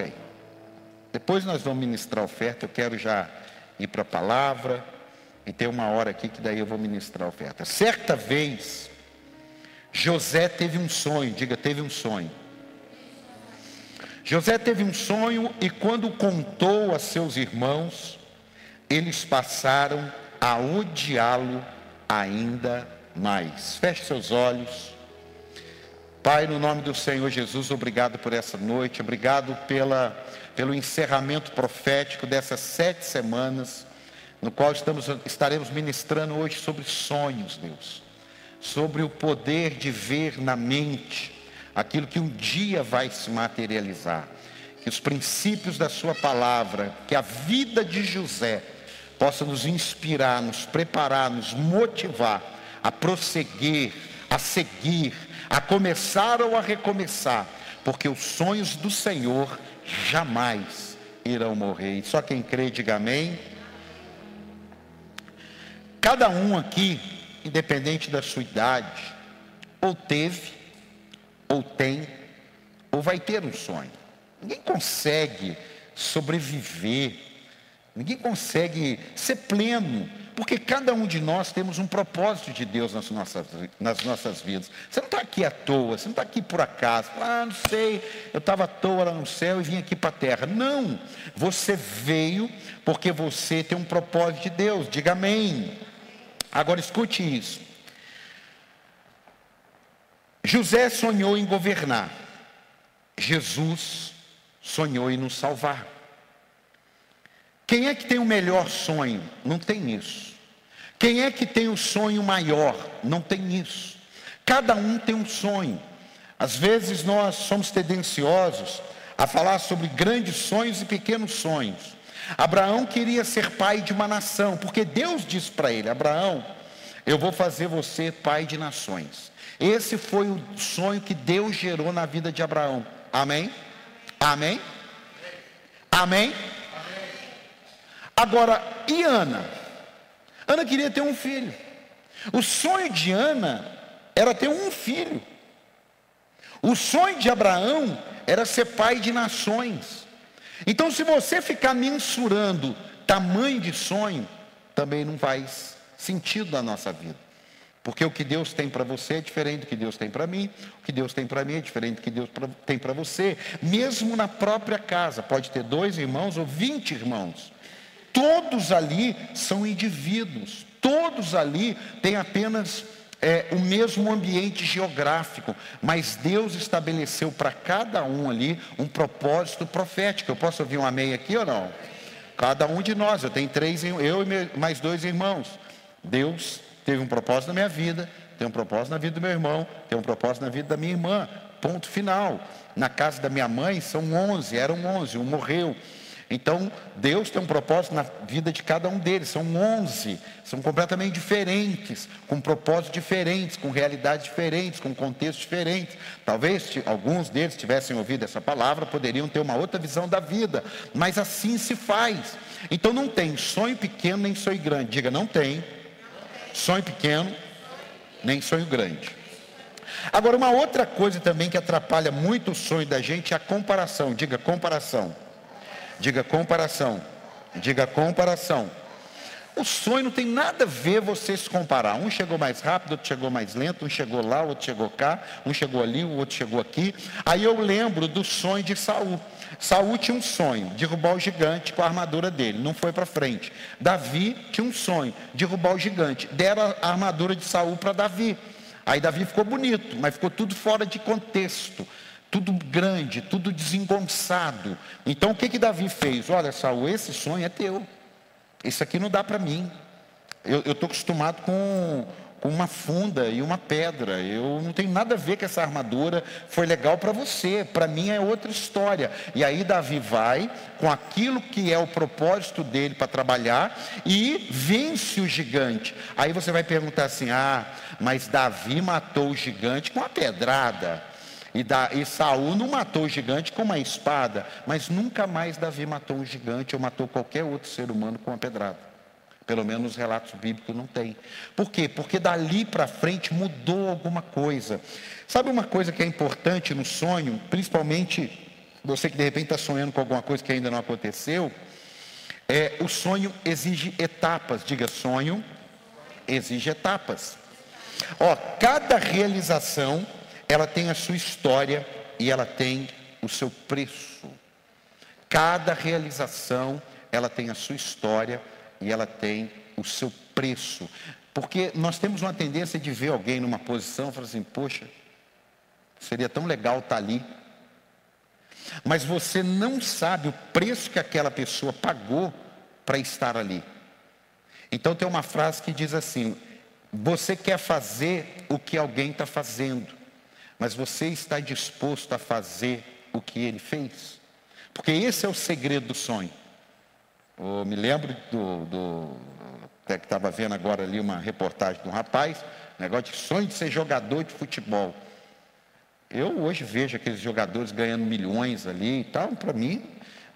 aí. Depois nós vamos ministrar a oferta, eu quero já ir para a palavra, e tem uma hora aqui que daí eu vou ministrar a oferta. Certa vez, José teve um sonho, diga, teve um sonho. José teve um sonho e quando contou a seus irmãos, eles passaram a odiá-lo ainda mais. Feche seus olhos. Pai, no nome do Senhor Jesus, obrigado por essa noite, obrigado pela, pelo encerramento profético dessas sete semanas, no qual estamos, estaremos ministrando hoje sobre sonhos, Deus, sobre o poder de ver na mente aquilo que um dia vai se materializar. Que os princípios da Sua palavra, que a vida de José possa nos inspirar, nos preparar, nos motivar a prosseguir, a seguir, a começar ou a recomeçar, porque os sonhos do Senhor jamais irão morrer. E só quem crê, diga amém. Cada um aqui, independente da sua idade, ou teve, ou tem, ou vai ter um sonho. Ninguém consegue sobreviver, ninguém consegue ser pleno porque cada um de nós temos um propósito de Deus nas nossas, nas nossas vidas. Você não está aqui à toa, você não está aqui por acaso. Ah, não sei, eu estava à toa lá no céu e vim aqui para a terra. Não, você veio porque você tem um propósito de Deus. Diga amém. Agora escute isso. José sonhou em governar. Jesus sonhou em nos salvar. Quem é que tem o melhor sonho? Não tem isso. Quem é que tem um sonho maior? Não tem isso. Cada um tem um sonho. Às vezes nós somos tendenciosos a falar sobre grandes sonhos e pequenos sonhos. Abraão queria ser pai de uma nação, porque Deus disse para ele: Abraão, eu vou fazer você pai de nações. Esse foi o sonho que Deus gerou na vida de Abraão. Amém? Amém? Amém? Agora, e Ana? Ana queria ter um filho. O sonho de Ana era ter um filho. O sonho de Abraão era ser pai de nações. Então, se você ficar mensurando tamanho de sonho, também não faz sentido na nossa vida. Porque o que Deus tem para você é diferente do que Deus tem para mim, o que Deus tem para mim é diferente do que Deus tem para você. Mesmo na própria casa, pode ter dois irmãos ou vinte irmãos. Todos ali são indivíduos, todos ali têm apenas é, o mesmo ambiente geográfico, mas Deus estabeleceu para cada um ali um propósito profético. Eu posso ouvir um amém aqui ou não? Cada um de nós, eu tenho três, eu e mais dois irmãos. Deus teve um propósito na minha vida, tem um propósito na vida do meu irmão, tem um propósito na vida da minha irmã. Ponto final. Na casa da minha mãe são onze, eram onze, um morreu. Então, Deus tem um propósito na vida de cada um deles. São 11, são completamente diferentes, com propósitos diferentes, com realidades diferentes, com contextos diferentes. Talvez alguns deles tivessem ouvido essa palavra, poderiam ter uma outra visão da vida, mas assim se faz. Então, não tem sonho pequeno nem sonho grande. Diga, não tem sonho pequeno nem sonho grande. Agora, uma outra coisa também que atrapalha muito o sonho da gente é a comparação. Diga, comparação. Diga comparação. Diga comparação. O sonho não tem nada a ver você se comparar. Um chegou mais rápido, outro chegou mais lento, um chegou lá, outro chegou cá, um chegou ali, o outro chegou aqui. Aí eu lembro do sonho de Saul. Saul tinha um sonho, derrubar o gigante com a armadura dele, não foi para frente. Davi tinha um sonho, derrubar o gigante. Deram a armadura de Saul para Davi. Aí Davi ficou bonito, mas ficou tudo fora de contexto tudo grande, tudo desengonçado. Então o que que Davi fez? Olha, Saul, esse sonho é teu. Isso aqui não dá para mim. Eu estou acostumado com, com uma funda e uma pedra. Eu não tenho nada a ver com essa armadura. Foi legal para você, para mim é outra história. E aí Davi vai com aquilo que é o propósito dele para trabalhar e vence o gigante. Aí você vai perguntar assim: ah, mas Davi matou o gigante com a pedrada. E, da, e Saul não matou o gigante com uma espada, mas nunca mais Davi matou um gigante ou matou qualquer outro ser humano com uma pedrada. Pelo menos os relatos bíblicos não tem. Por quê? Porque dali para frente mudou alguma coisa. Sabe uma coisa que é importante no sonho, principalmente você que de repente está sonhando com alguma coisa que ainda não aconteceu, é, o sonho exige etapas. Diga, sonho exige etapas. Ó, cada realização, ela tem a sua história e ela tem o seu preço. Cada realização, ela tem a sua história e ela tem o seu preço. Porque nós temos uma tendência de ver alguém numa posição e falar assim, poxa, seria tão legal estar tá ali. Mas você não sabe o preço que aquela pessoa pagou para estar ali. Então tem uma frase que diz assim: você quer fazer o que alguém está fazendo, mas você está disposto a fazer o que ele fez? Porque esse é o segredo do sonho. Eu me lembro do, do até que estava vendo agora ali uma reportagem de um rapaz, negócio de sonho de ser jogador de futebol. Eu hoje vejo aqueles jogadores ganhando milhões ali e tal, para mim,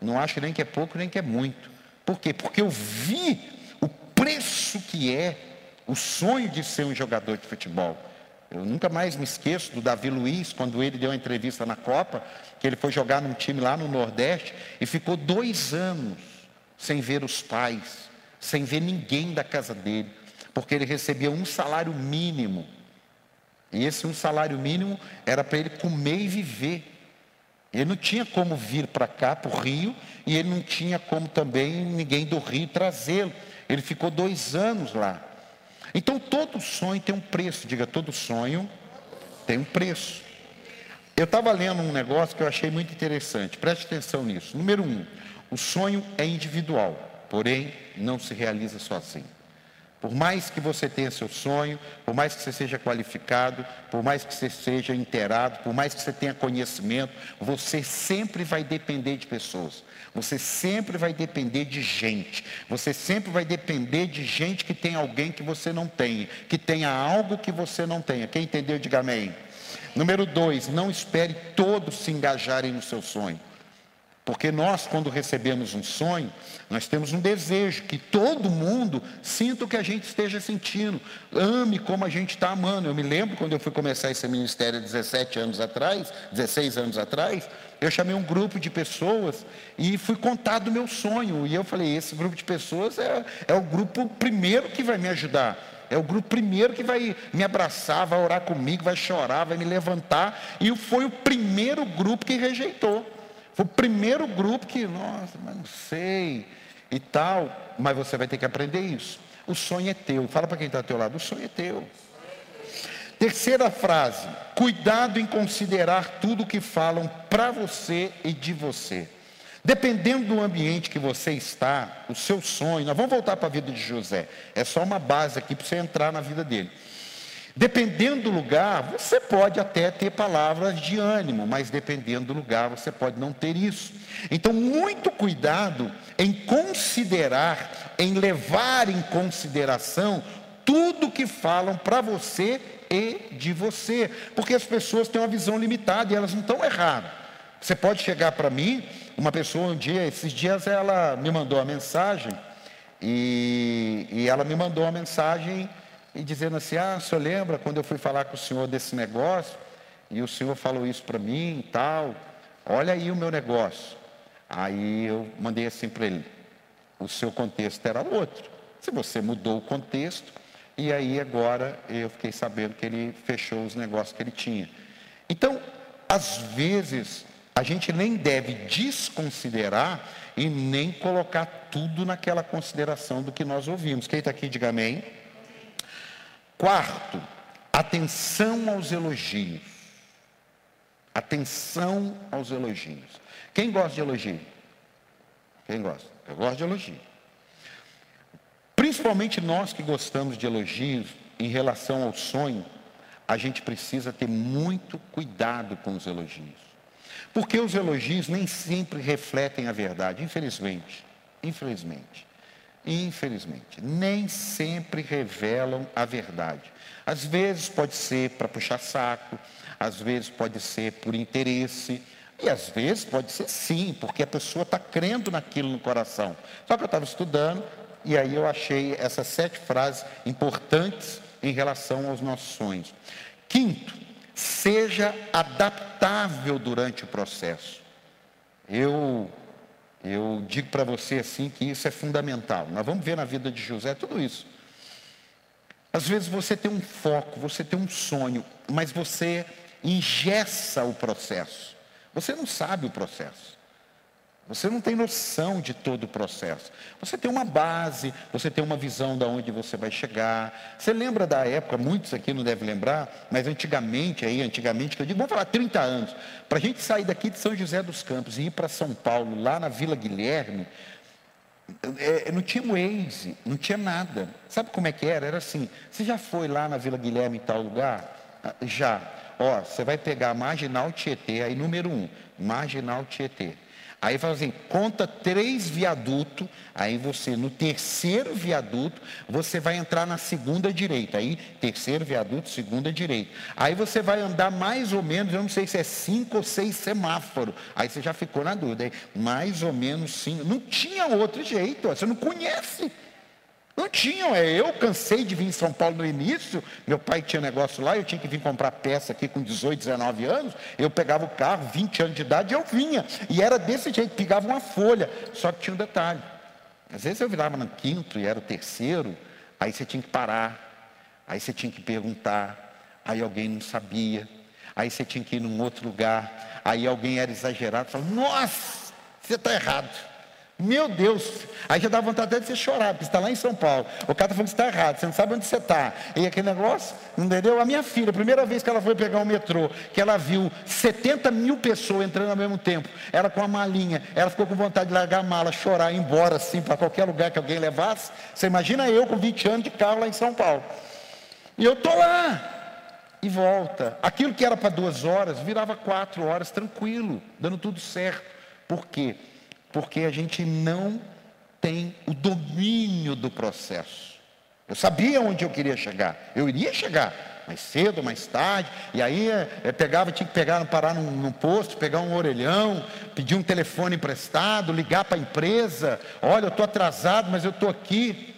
não acho nem que é pouco nem que é muito. Por quê? Porque eu vi o preço que é o sonho de ser um jogador de futebol. Eu nunca mais me esqueço do Davi Luiz, quando ele deu uma entrevista na Copa, que ele foi jogar num time lá no Nordeste e ficou dois anos sem ver os pais, sem ver ninguém da casa dele, porque ele recebia um salário mínimo. E esse um salário mínimo era para ele comer e viver. Ele não tinha como vir para cá, para o Rio, e ele não tinha como também ninguém do Rio trazê-lo. Ele ficou dois anos lá. Então todo sonho tem um preço, diga, todo sonho tem um preço. Eu estava lendo um negócio que eu achei muito interessante, preste atenção nisso. Número um, o sonho é individual, porém não se realiza sozinho. Por mais que você tenha seu sonho, por mais que você seja qualificado, por mais que você seja inteirado, por mais que você tenha conhecimento, você sempre vai depender de pessoas. Você sempre vai depender de gente. Você sempre vai depender de gente que tem alguém que você não tem, que tenha algo que você não tenha. Quem entendeu, diga amém. Número dois, não espere todos se engajarem no seu sonho. Porque nós, quando recebemos um sonho, nós temos um desejo que todo mundo sinta o que a gente esteja sentindo, ame como a gente está amando. Eu me lembro quando eu fui começar esse ministério 17 anos atrás, 16 anos atrás, eu chamei um grupo de pessoas e fui contar do meu sonho. E eu falei: esse grupo de pessoas é, é o grupo primeiro que vai me ajudar. É o grupo primeiro que vai me abraçar, vai orar comigo, vai chorar, vai me levantar. E foi o primeiro grupo que rejeitou. Foi o primeiro grupo que, nossa, mas não sei e tal. Mas você vai ter que aprender isso. O sonho é teu. Fala para quem está ao teu lado, o sonho é teu. Terceira frase: cuidado em considerar tudo que falam para você e de você. Dependendo do ambiente que você está, o seu sonho, nós vamos voltar para a vida de José, é só uma base aqui para você entrar na vida dele. Dependendo do lugar, você pode até ter palavras de ânimo, mas dependendo do lugar, você pode não ter isso. Então, muito cuidado em considerar, em levar em consideração tudo que falam para você e de você, porque as pessoas têm uma visão limitada e elas não estão erradas. Você pode chegar para mim, uma pessoa um dia, esses dias ela me mandou uma mensagem e, e ela me mandou uma mensagem e dizendo assim: Ah, o senhor lembra quando eu fui falar com o senhor desse negócio? E o senhor falou isso para mim e tal. Olha aí o meu negócio. Aí eu mandei assim para ele: O seu contexto era outro. Se você mudou o contexto, e aí agora eu fiquei sabendo que ele fechou os negócios que ele tinha. Então, às vezes, a gente nem deve desconsiderar e nem colocar tudo naquela consideração do que nós ouvimos. Quem está aqui, diga amém. Quarto, atenção aos elogios. Atenção aos elogios. Quem gosta de elogio? Quem gosta? Eu gosto de elogio. Principalmente nós que gostamos de elogios em relação ao sonho, a gente precisa ter muito cuidado com os elogios. Porque os elogios nem sempre refletem a verdade, infelizmente. Infelizmente. Infelizmente, nem sempre revelam a verdade. Às vezes pode ser para puxar saco, às vezes pode ser por interesse, e às vezes pode ser sim, porque a pessoa está crendo naquilo no coração. Só que eu estava estudando e aí eu achei essas sete frases importantes em relação aos nossos sonhos. Quinto, seja adaptável durante o processo. Eu, eu digo para você assim que isso é fundamental. Nós vamos ver na vida de José tudo isso. Às vezes você tem um foco, você tem um sonho, mas você ingessa o processo. Você não sabe o processo. Você não tem noção de todo o processo. Você tem uma base, você tem uma visão de onde você vai chegar. Você lembra da época, muitos aqui não devem lembrar, mas antigamente, aí, antigamente, que eu digo, vamos falar 30 anos, para a gente sair daqui de São José dos Campos e ir para São Paulo, lá na Vila Guilherme, é, não tinha Waze, não tinha nada. Sabe como é que era? Era assim, você já foi lá na Vila Guilherme em tal lugar? Ah, já. Ó, você vai pegar a Marginal Tietê, aí número um, Marginal Tietê. Aí fala assim, conta três viadutos, aí você, no terceiro viaduto, você vai entrar na segunda direita. Aí, terceiro viaduto, segunda direita. Aí você vai andar mais ou menos, eu não sei se é cinco ou seis semáforos. Aí você já ficou na dúvida. Aí, mais ou menos cinco. Não tinha outro jeito, você não conhece. Não tinham, é, eu cansei de vir em São Paulo no início, meu pai tinha negócio lá, eu tinha que vir comprar peça aqui com 18, 19 anos, eu pegava o carro, 20 anos de idade, eu vinha, e era desse jeito, pegava uma folha, só que tinha um detalhe, às vezes eu virava no quinto e era o terceiro, aí você tinha que parar, aí você tinha que perguntar, aí alguém não sabia, aí você tinha que ir num outro lugar, aí alguém era exagerado, falava, nossa, você está errado, meu Deus, aí já dá vontade até de você chorar, porque você está lá em São Paulo. O cara está falando que está errado, você não sabe onde você está. E aquele negócio, entendeu? A minha filha, a primeira vez que ela foi pegar o metrô, que ela viu 70 mil pessoas entrando ao mesmo tempo, ela com a malinha, ela ficou com vontade de largar a mala, chorar, ir embora assim, para qualquer lugar que alguém levasse. Você imagina eu com 20 anos de carro lá em São Paulo. E eu estou lá. E volta. Aquilo que era para duas horas, virava quatro horas, tranquilo, dando tudo certo. Por quê? Porque a gente não tem o domínio do processo. Eu sabia onde eu queria chegar, eu iria chegar, mais cedo, mais tarde, e aí eu pegava, tinha que pegar, parar num, num posto, pegar um orelhão, pedir um telefone emprestado, ligar para a empresa, olha, eu estou atrasado, mas eu estou aqui.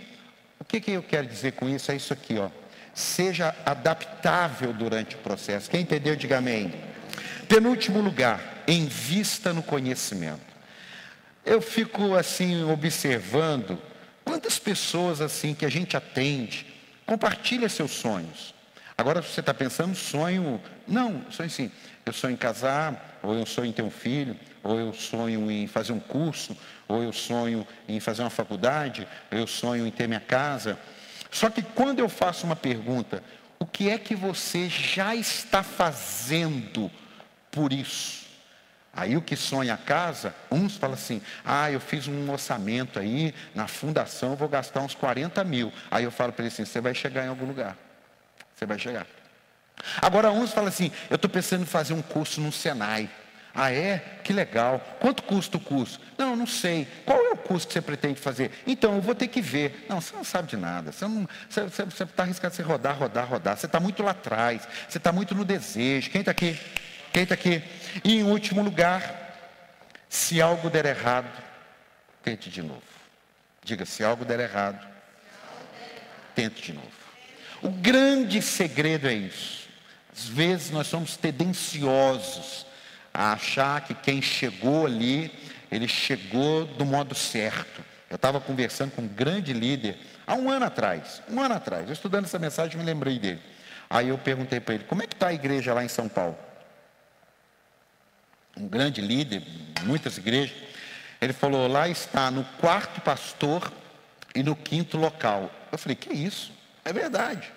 O que, que eu quero dizer com isso? É isso aqui, ó. Seja adaptável durante o processo. Quem entendeu, diga amém. Penúltimo lugar, invista no conhecimento. Eu fico assim observando quantas pessoas assim que a gente atende compartilha seus sonhos. Agora você está pensando sonho, não, sonho sim. Eu sonho em casar, ou eu sonho em ter um filho, ou eu sonho em fazer um curso, ou eu sonho em fazer uma faculdade, ou eu sonho em ter minha casa. Só que quando eu faço uma pergunta, o que é que você já está fazendo por isso? Aí o que sonha a casa, uns falam assim, ah, eu fiz um orçamento aí, na fundação vou gastar uns 40 mil. Aí eu falo para ele assim, você vai chegar em algum lugar. Você vai chegar. Agora uns falam assim, eu estou pensando em fazer um curso no Senai. Ah, é? Que legal. Quanto custa o curso? Não, não sei. Qual é o curso que você pretende fazer? Então, eu vou ter que ver. Não, você não sabe de nada. Você está arriscado você rodar, rodar, rodar. Você está muito lá atrás. Você está muito no desejo. Quem está aqui? Quem está aqui? E em último lugar, se algo der errado, tente de novo. Diga, se algo der errado, tente de novo. O grande segredo é isso. Às vezes nós somos tendenciosos a achar que quem chegou ali, ele chegou do modo certo. Eu estava conversando com um grande líder há um ano atrás, um ano atrás, eu estudando essa mensagem me lembrei dele. Aí eu perguntei para ele, como é que está a igreja lá em São Paulo? Um grande líder, muitas igrejas, ele falou: lá está no quarto pastor e no quinto local. Eu falei: que isso? É verdade.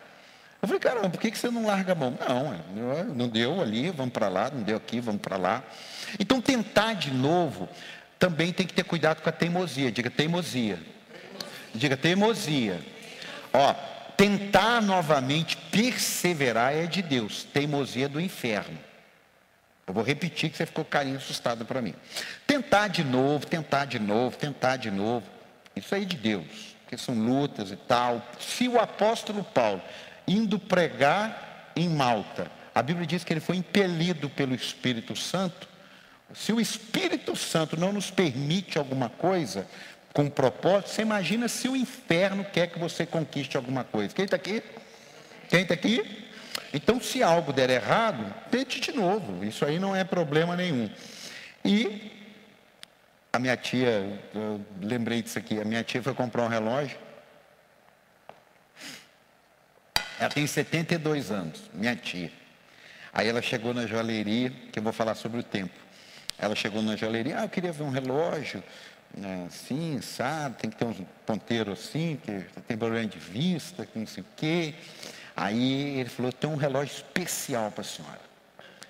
Eu falei: caramba, por que você não larga a mão? Não, é, não deu ali, vamos para lá, não deu aqui, vamos para lá. Então, tentar de novo também tem que ter cuidado com a teimosia. Diga teimosia. Diga teimosia. Ó, tentar novamente perseverar é de Deus, teimosia do inferno. Eu vou repetir que você ficou carinho assustado para mim. Tentar de novo, tentar de novo, tentar de novo. Isso aí de Deus, que são lutas e tal. Se o apóstolo Paulo, indo pregar em Malta, a Bíblia diz que ele foi impelido pelo Espírito Santo. Se o Espírito Santo não nos permite alguma coisa com propósito, você imagina se o inferno quer que você conquiste alguma coisa. Quem está aqui? Quem está aqui? Então, se algo der errado, tente de novo. Isso aí não é problema nenhum. E A minha tia, eu lembrei disso aqui, a minha tia foi comprar um relógio. Ela tem 72 anos, minha tia. Aí ela chegou na joalheria, que eu vou falar sobre o tempo. Ela chegou na joalheria, ah, eu queria ver um relógio, né, assim, sabe, tem que ter um ponteiro assim, que tem problema de vista, que não sei o quê. Aí ele falou, tem um relógio especial para a senhora.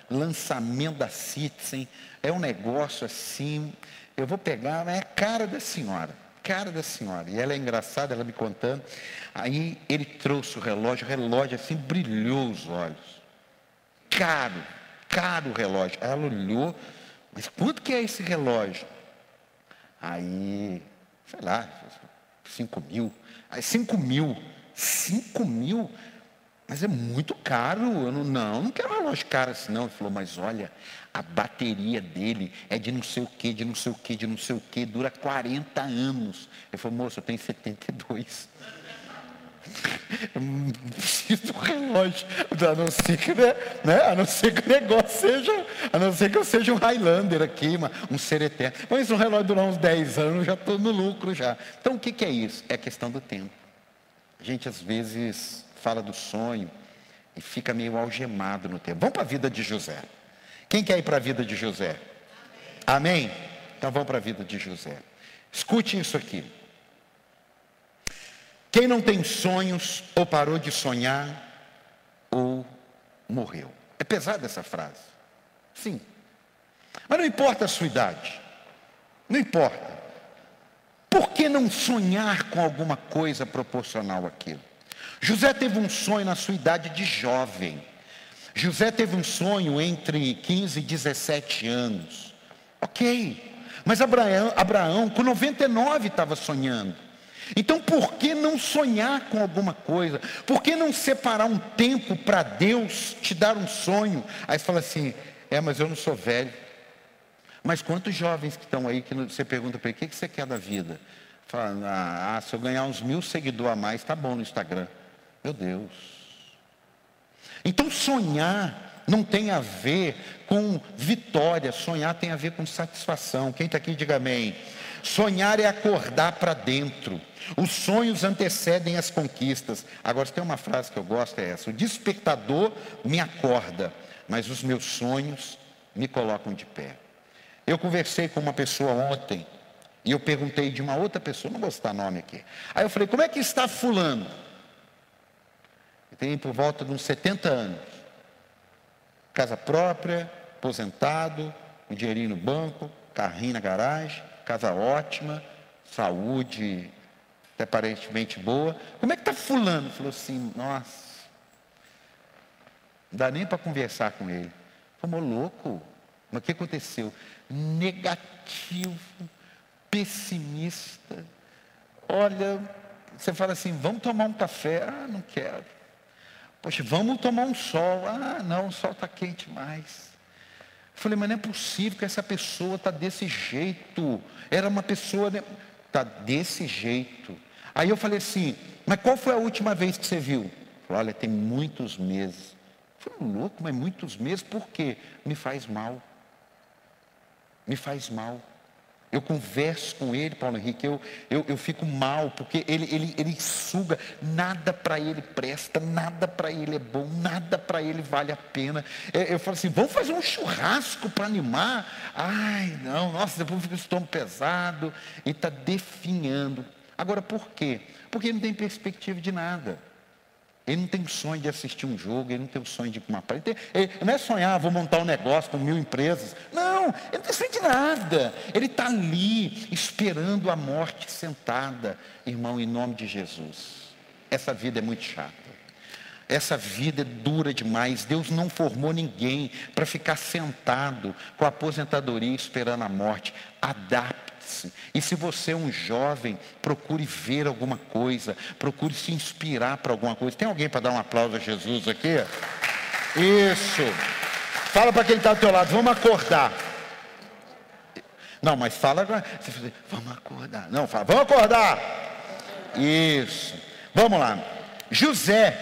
Lançamento da Citizen, é um negócio assim, eu vou pegar, é cara da senhora, cara da senhora. E ela é engraçada, ela me contando. Aí ele trouxe o relógio, o relógio assim brilhou os olhos. Caro, caro o relógio. Ela olhou, mas quanto que é esse relógio? Aí, sei lá, cinco mil. Aí cinco mil, cinco mil, mas é muito caro. Eu não, não, não quero relógio caro assim, não. Ele falou, mas olha, a bateria dele é de não sei o que, de não sei o que, de não sei o que, dura 40 anos. Ele falou, moço, eu tenho 72. Eu não preciso do relógio, a não ser que, né, né, a não ser que o negócio seja, a não ser que eu seja um Highlander aqui, um ser eterno. Mas um relógio durar uns 10 anos, já estou no lucro já. Então o que, que é isso? É a questão do tempo. A gente às vezes fala do sonho e fica meio algemado no tempo. Vamos para a vida de José. Quem quer ir para a vida de José? Amém? Amém? Então vamos para a vida de José. Escute isso aqui. Quem não tem sonhos, ou parou de sonhar, ou morreu. É pesada essa frase. Sim. Mas não importa a sua idade. Não importa. Por que não sonhar com alguma coisa proporcional àquilo? José teve um sonho na sua idade de jovem. José teve um sonho entre 15 e 17 anos. Ok. Mas Abraão, Abraão com 99 estava sonhando. Então, por que não sonhar com alguma coisa? Por que não separar um tempo para Deus te dar um sonho? Aí você fala assim: é, mas eu não sou velho. Mas quantos jovens que estão aí que você pergunta para ele: o que você quer da vida? Fala, ah, se eu ganhar uns mil seguidores a mais, está bom no Instagram. Meu Deus. Então, sonhar não tem a ver com vitória, sonhar tem a ver com satisfação. Quem está aqui, diga amém. Sonhar é acordar para dentro. Os sonhos antecedem as conquistas. Agora, tem uma frase que eu gosto, é essa: O despertador me acorda, mas os meus sonhos me colocam de pé. Eu conversei com uma pessoa ontem, e eu perguntei de uma outra pessoa, não vou citar nome aqui. Aí eu falei: Como é que está Fulano? Tem por volta de uns 70 anos, casa própria, aposentado, um dinheirinho no banco, carrinho na garagem, casa ótima, saúde até aparentemente boa. Como é que está fulano? Falou assim, nossa, não dá nem para conversar com ele. Falou, louco, mas o que aconteceu? Negativo, pessimista. Olha, você fala assim, vamos tomar um café? Ah, não quero. Poxa, vamos tomar um sol. Ah, não, o sol está quente demais. Falei, mas não é possível que essa pessoa está desse jeito. Era uma pessoa, está desse jeito. Aí eu falei assim, mas qual foi a última vez que você viu? Falei, olha, tem muitos meses. Eu falei, louco, mas muitos meses, por quê? Me faz mal. Me faz mal. Eu converso com ele, Paulo Henrique, eu, eu, eu fico mal, porque ele, ele, ele suga, nada para ele presta, nada para ele é bom, nada para ele vale a pena. Eu, eu falo assim, vamos fazer um churrasco para animar? Ai, não, nossa, depois fica o estômago pesado, e está definhando. Agora, por quê? Porque ele não tem perspectiva de nada. Ele não tem sonho de assistir um jogo, ele não tem o sonho de uma praia. Ele não é sonhar, ah, vou montar um negócio com mil empresas. Não, ele não tem sonho de nada. Ele está ali, esperando a morte sentada. Irmão, em nome de Jesus. Essa vida é muito chata. Essa vida é dura demais. Deus não formou ninguém para ficar sentado com a aposentadoria esperando a morte. Adapte e se você é um jovem, procure ver alguma coisa, procure se inspirar para alguma coisa. Tem alguém para dar um aplauso a Jesus aqui? Isso. Fala para quem está do teu lado, vamos acordar. Não, mas fala agora. Vamos acordar. Não, fala, vamos acordar. Isso. Vamos lá. José,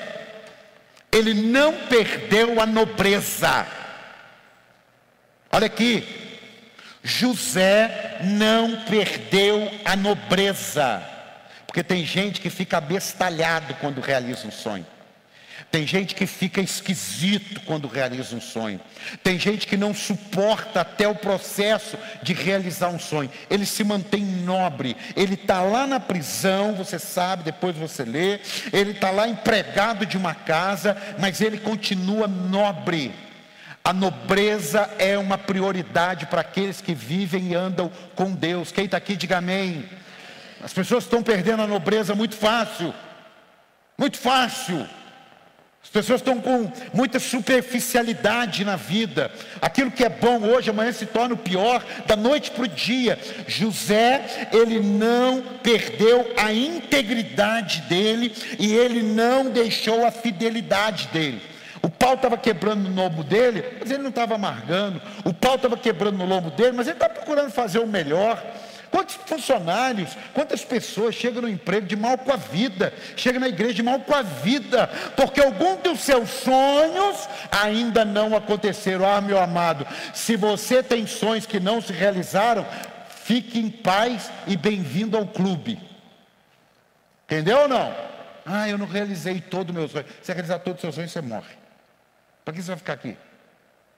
ele não perdeu a nobreza. Olha aqui, José não perdeu a nobreza, porque tem gente que fica abestalhado quando realiza um sonho. Tem gente que fica esquisito quando realiza um sonho. Tem gente que não suporta até o processo de realizar um sonho. Ele se mantém nobre. Ele está lá na prisão, você sabe, depois você lê. Ele está lá empregado de uma casa, mas ele continua nobre. A nobreza é uma prioridade para aqueles que vivem e andam com Deus. Quem está aqui, diga amém. As pessoas estão perdendo a nobreza muito fácil. Muito fácil. As pessoas estão com muita superficialidade na vida. Aquilo que é bom hoje, amanhã se torna o pior, da noite para o dia. José, ele não perdeu a integridade dele e ele não deixou a fidelidade dele. O pau estava quebrando no lombo dele, mas ele não estava amargando. O pau estava quebrando no lombo dele, mas ele está procurando fazer o melhor. Quantos funcionários, quantas pessoas chegam no emprego de mal com a vida, chegam na igreja de mal com a vida, porque algum dos seus sonhos ainda não aconteceram. Ah, meu amado, se você tem sonhos que não se realizaram, fique em paz e bem-vindo ao clube. Entendeu ou não? Ah, eu não realizei todo o meu sonho. Se realizar todo o seu sonho, você morre. Para que você vai ficar aqui?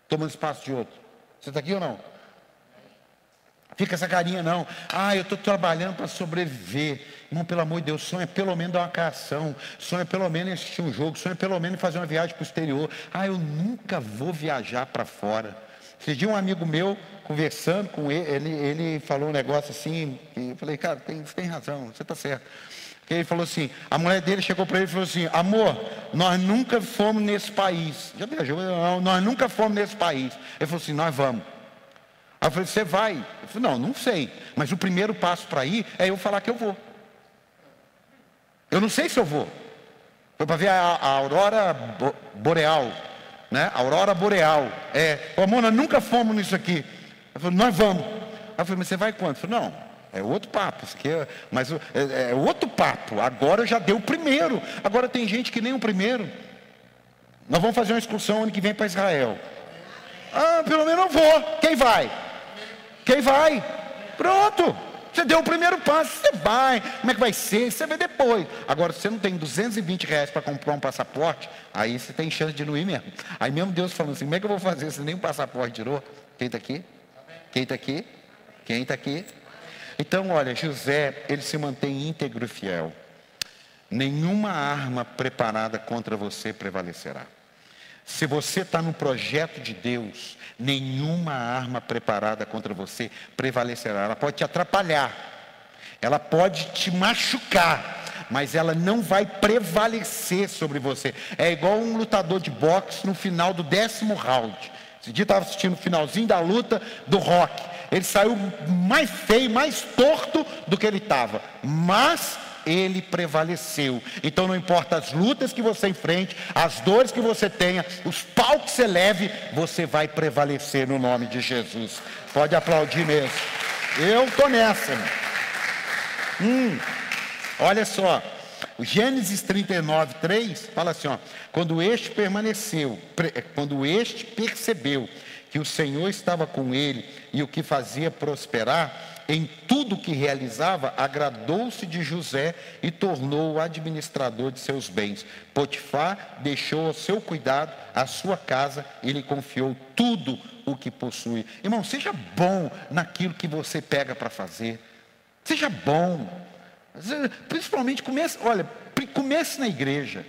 Tomando espaço de outro. Você está aqui ou não? Fica essa carinha, não. Ah, eu estou trabalhando para sobreviver. Irmão, pelo amor de Deus, sonha pelo menos dar uma cação. Sonha pelo menos assistir um jogo. Sonha pelo menos fazer uma viagem para o exterior. Ah, eu nunca vou viajar para fora. Esse dia um amigo meu, conversando com ele, ele, ele falou um negócio assim, eu falei, cara, tem, tem razão, você está certo. Ele falou assim, a mulher dele chegou para ele e falou assim, amor, nós nunca fomos nesse país. Já viajou? Nós nunca fomos nesse país. Ele falou assim, nós vamos. Aí eu falei, você vai? Eu falei, não, não sei. Mas o primeiro passo para ir é eu falar que eu vou. Eu não sei se eu vou. Foi para ver a, a, aurora boreal. Né? Aurora boreal. É, ô Mona, nunca fomos nisso aqui. Eu falei, nós vamos. Aí eu falei, mas você vai quando? Eu falei, não, é outro papo. Isso aqui é, mas é, é outro papo. Agora já deu o primeiro. Agora tem gente que nem o primeiro. Nós vamos fazer uma excursão ano que vem para Israel. Ah, pelo menos eu vou. Quem vai? Quem vai? Pronto. Você deu o primeiro passo, você vai. Como é que vai ser? Você vê depois. Agora, se você não tem 220 reais para comprar um passaporte, aí você tem chance de não ir mesmo. Aí mesmo Deus falando assim, como é que eu vou fazer se nem um passaporte tirou? Quem está aqui? Quem está aqui? Quem está aqui? Então, olha, José, ele se mantém íntegro e fiel. Nenhuma arma preparada contra você prevalecerá. Se você está no projeto de Deus, nenhuma arma preparada contra você prevalecerá. Ela pode te atrapalhar, ela pode te machucar, mas ela não vai prevalecer sobre você. É igual um lutador de boxe no final do décimo round. Esse dia estava assistindo o finalzinho da luta do rock. Ele saiu mais feio, mais torto do que ele estava. Mas ele prevaleceu. Então não importa as lutas que você enfrente, as dores que você tenha, os pau que você leve, você vai prevalecer no nome de Jesus. Pode aplaudir mesmo. Eu estou nessa. Hum, olha só. O Gênesis 39, 3 fala assim: ó, quando este permaneceu, quando este percebeu que o Senhor estava com ele e o que fazia prosperar, em tudo que realizava, agradou-se de José e tornou o administrador de seus bens. Potifar deixou ao seu cuidado a sua casa e lhe confiou tudo o que possui. Irmão, seja bom naquilo que você pega para fazer. Seja bom. Principalmente comece, olha, comece na igreja.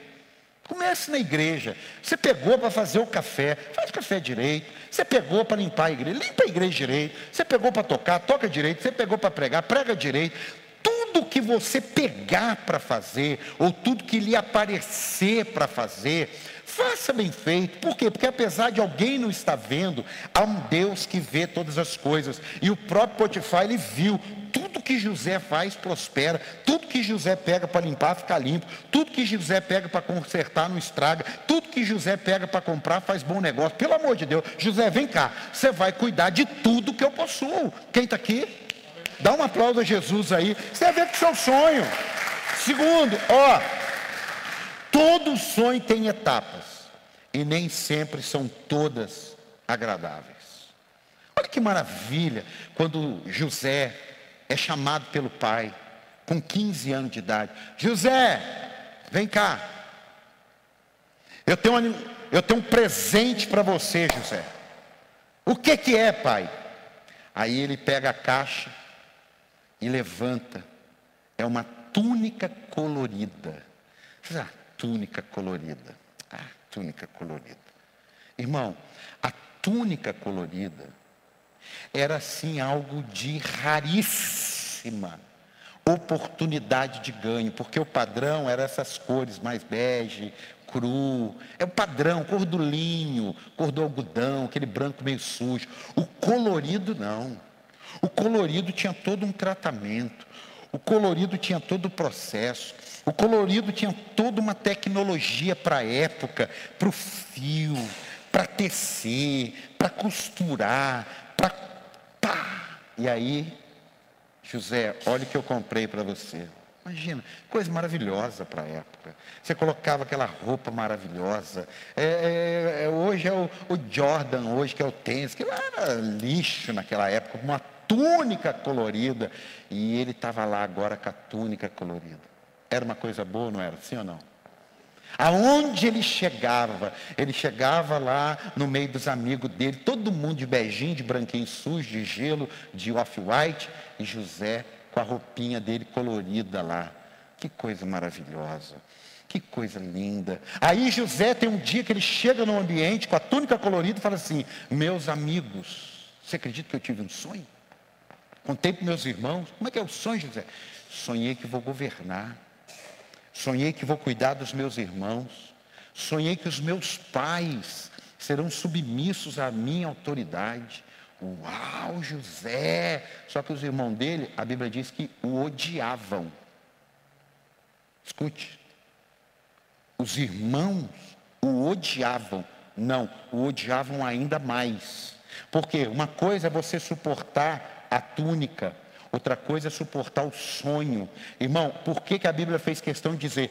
Comece na igreja. Você pegou para fazer o café, faz o café direito. Você pegou para limpar a igreja, limpa a igreja direito. Você pegou para tocar, toca direito. Você pegou para pregar, prega direito. Tudo que você pegar para fazer, ou tudo que lhe aparecer para fazer, faça bem feito. Por quê? Porque apesar de alguém não estar vendo, há um Deus que vê todas as coisas. E o próprio Potifar, ele viu tudo que José faz prospera, tudo que José pega para limpar fica limpo, tudo que José pega para consertar não estraga, tudo que José pega para comprar faz bom negócio. Pelo amor de Deus, José, vem cá, você vai cuidar de tudo que eu possuo. Quem está aqui? Dá um aplauso a Jesus aí. Você ver que seu sonho. Segundo, ó, todo sonho tem etapas e nem sempre são todas agradáveis. Olha que maravilha quando José é chamado pelo pai, com 15 anos de idade: José, vem cá. Eu tenho, um, eu tenho um presente para você, José. O que, que é, pai? Aí ele pega a caixa e levanta. É uma túnica colorida. Ah, túnica colorida. Ah, túnica colorida. Irmão, a túnica colorida era assim algo de raríssima oportunidade de ganho, porque o padrão era essas cores mais bege, cru, é o padrão, cor do linho, cor do algodão, aquele branco meio sujo. O colorido não. O colorido tinha todo um tratamento. O colorido tinha todo o processo. O colorido tinha toda uma tecnologia para a época, para o fio, para tecer, para costurar, pá. E aí, José, olha o que eu comprei para você. Imagina, coisa maravilhosa para a época. Você colocava aquela roupa maravilhosa. É, é, é, hoje é o, o, Jordan, hoje que é o tênis, que era lixo naquela época, uma túnica colorida. E ele estava lá agora com a túnica colorida. Era uma coisa boa, não era? Sim ou não? Aonde ele chegava, ele chegava lá no meio dos amigos dele, todo mundo de beijinho, de branquinho sujo, de gelo, de off-white, e José com a roupinha dele colorida lá. Que coisa maravilhosa. Que coisa linda. Aí José tem um dia que ele chega no ambiente com a túnica colorida e fala assim: Meus amigos, você acredita que eu tive um sonho? Contei para meus irmãos. Como é que é o sonho, José? Sonhei que vou governar. Sonhei que vou cuidar dos meus irmãos. Sonhei que os meus pais serão submissos à minha autoridade. Uau, José! Só que os irmãos dele, a Bíblia diz que o odiavam. Escute. Os irmãos o odiavam. Não, o odiavam ainda mais. Porque uma coisa é você suportar a túnica, outra coisa é suportar o sonho. Irmão, por que, que a Bíblia fez questão de dizer: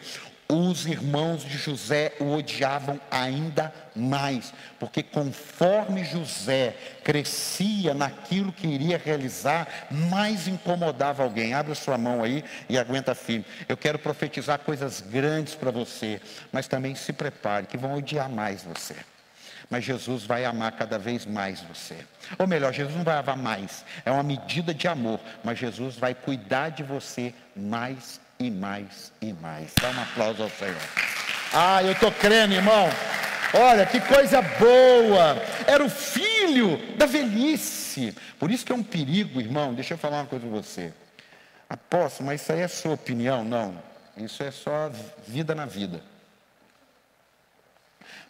os irmãos de José o odiavam ainda mais, porque conforme José crescia naquilo que iria realizar, mais incomodava alguém. Abre sua mão aí e aguenta firme. Eu quero profetizar coisas grandes para você, mas também se prepare, que vão odiar mais você. Mas Jesus vai amar cada vez mais você. Ou melhor, Jesus não vai amar mais, é uma medida de amor, mas Jesus vai cuidar de você mais e mais e mais. Dá um aplauso ao Senhor. Ah, eu estou crendo, irmão. Olha que coisa boa. Era o filho da velhice. Por isso que é um perigo, irmão. Deixa eu falar uma coisa para você. Aposto, mas isso aí é sua opinião? Não. Isso é só vida na vida.